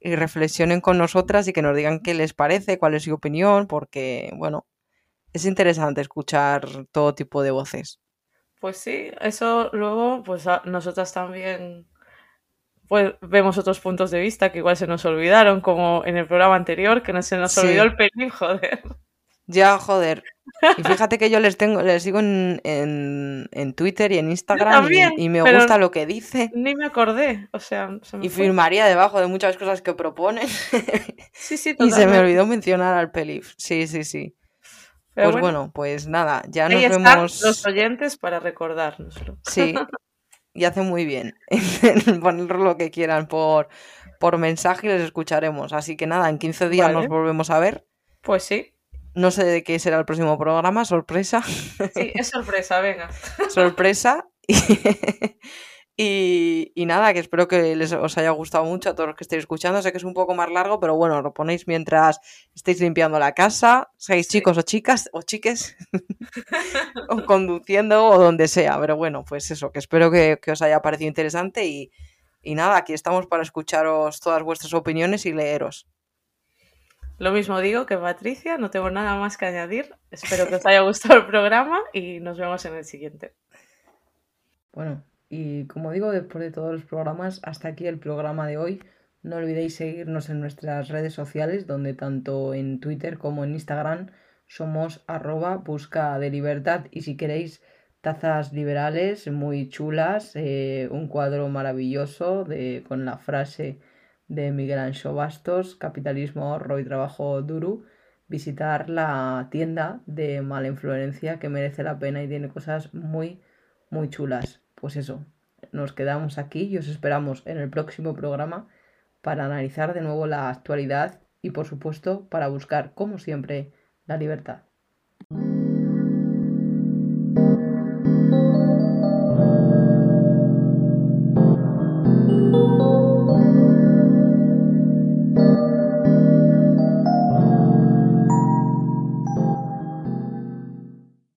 y reflexionen con nosotras y que nos digan qué les parece, cuál es su opinión, porque, bueno, es interesante escuchar todo tipo de voces. Pues sí, eso luego, pues nosotras también pues vemos otros puntos de vista que igual se nos olvidaron, como en el programa anterior, que no se nos olvidó el pelín, joder. Ya, joder. Y fíjate que yo les tengo, les sigo en, en, Twitter y en Instagram y, me gusta lo que dice. Ni me acordé, o sea. y firmaría debajo de muchas cosas que proponen. Sí, sí, Y se me olvidó mencionar al pelif. Sí, sí, sí pues bueno, pues nada, ya nos vemos. los oyentes para recordárnoslo. Sí, y hace muy bien poner lo que quieran por, por mensaje y les escucharemos. Así que nada, en 15 días nos volvemos a ver. Pues sí. No sé de qué será el próximo programa, sorpresa. Sí, es sorpresa, venga. sorpresa. Y, nada, que espero que les os haya gustado mucho a todos los que estéis escuchando. Sé que es un poco más largo, pero bueno, lo ponéis mientras estéis limpiando la casa, seáis chicos o chicas o chiques, o conduciendo o donde sea. Pero bueno, pues eso, que espero que, os haya parecido interesante y, y nada, aquí estamos para escucharos todas vuestras opiniones y leeros. Lo mismo digo que Patricia, no tengo nada más que añadir. Espero que os haya gustado el programa y nos vemos en el siguiente. Bueno, y como digo, después de todos los programas, hasta aquí el programa de hoy. No olvidéis seguirnos en nuestras redes sociales, donde tanto en Twitter como en Instagram somos arroba busca de libertad. Y si queréis tazas liberales muy chulas, eh, un cuadro maravilloso de, con la frase de Miguel Ancho Bastos, capitalismo, ahorro y trabajo duro, visitar la tienda de Mala Influencia que merece la pena y tiene cosas muy, muy chulas pues eso, nos quedamos aquí y os esperamos en el próximo programa para analizar de nuevo la actualidad y por supuesto para buscar, como siempre, la libertad.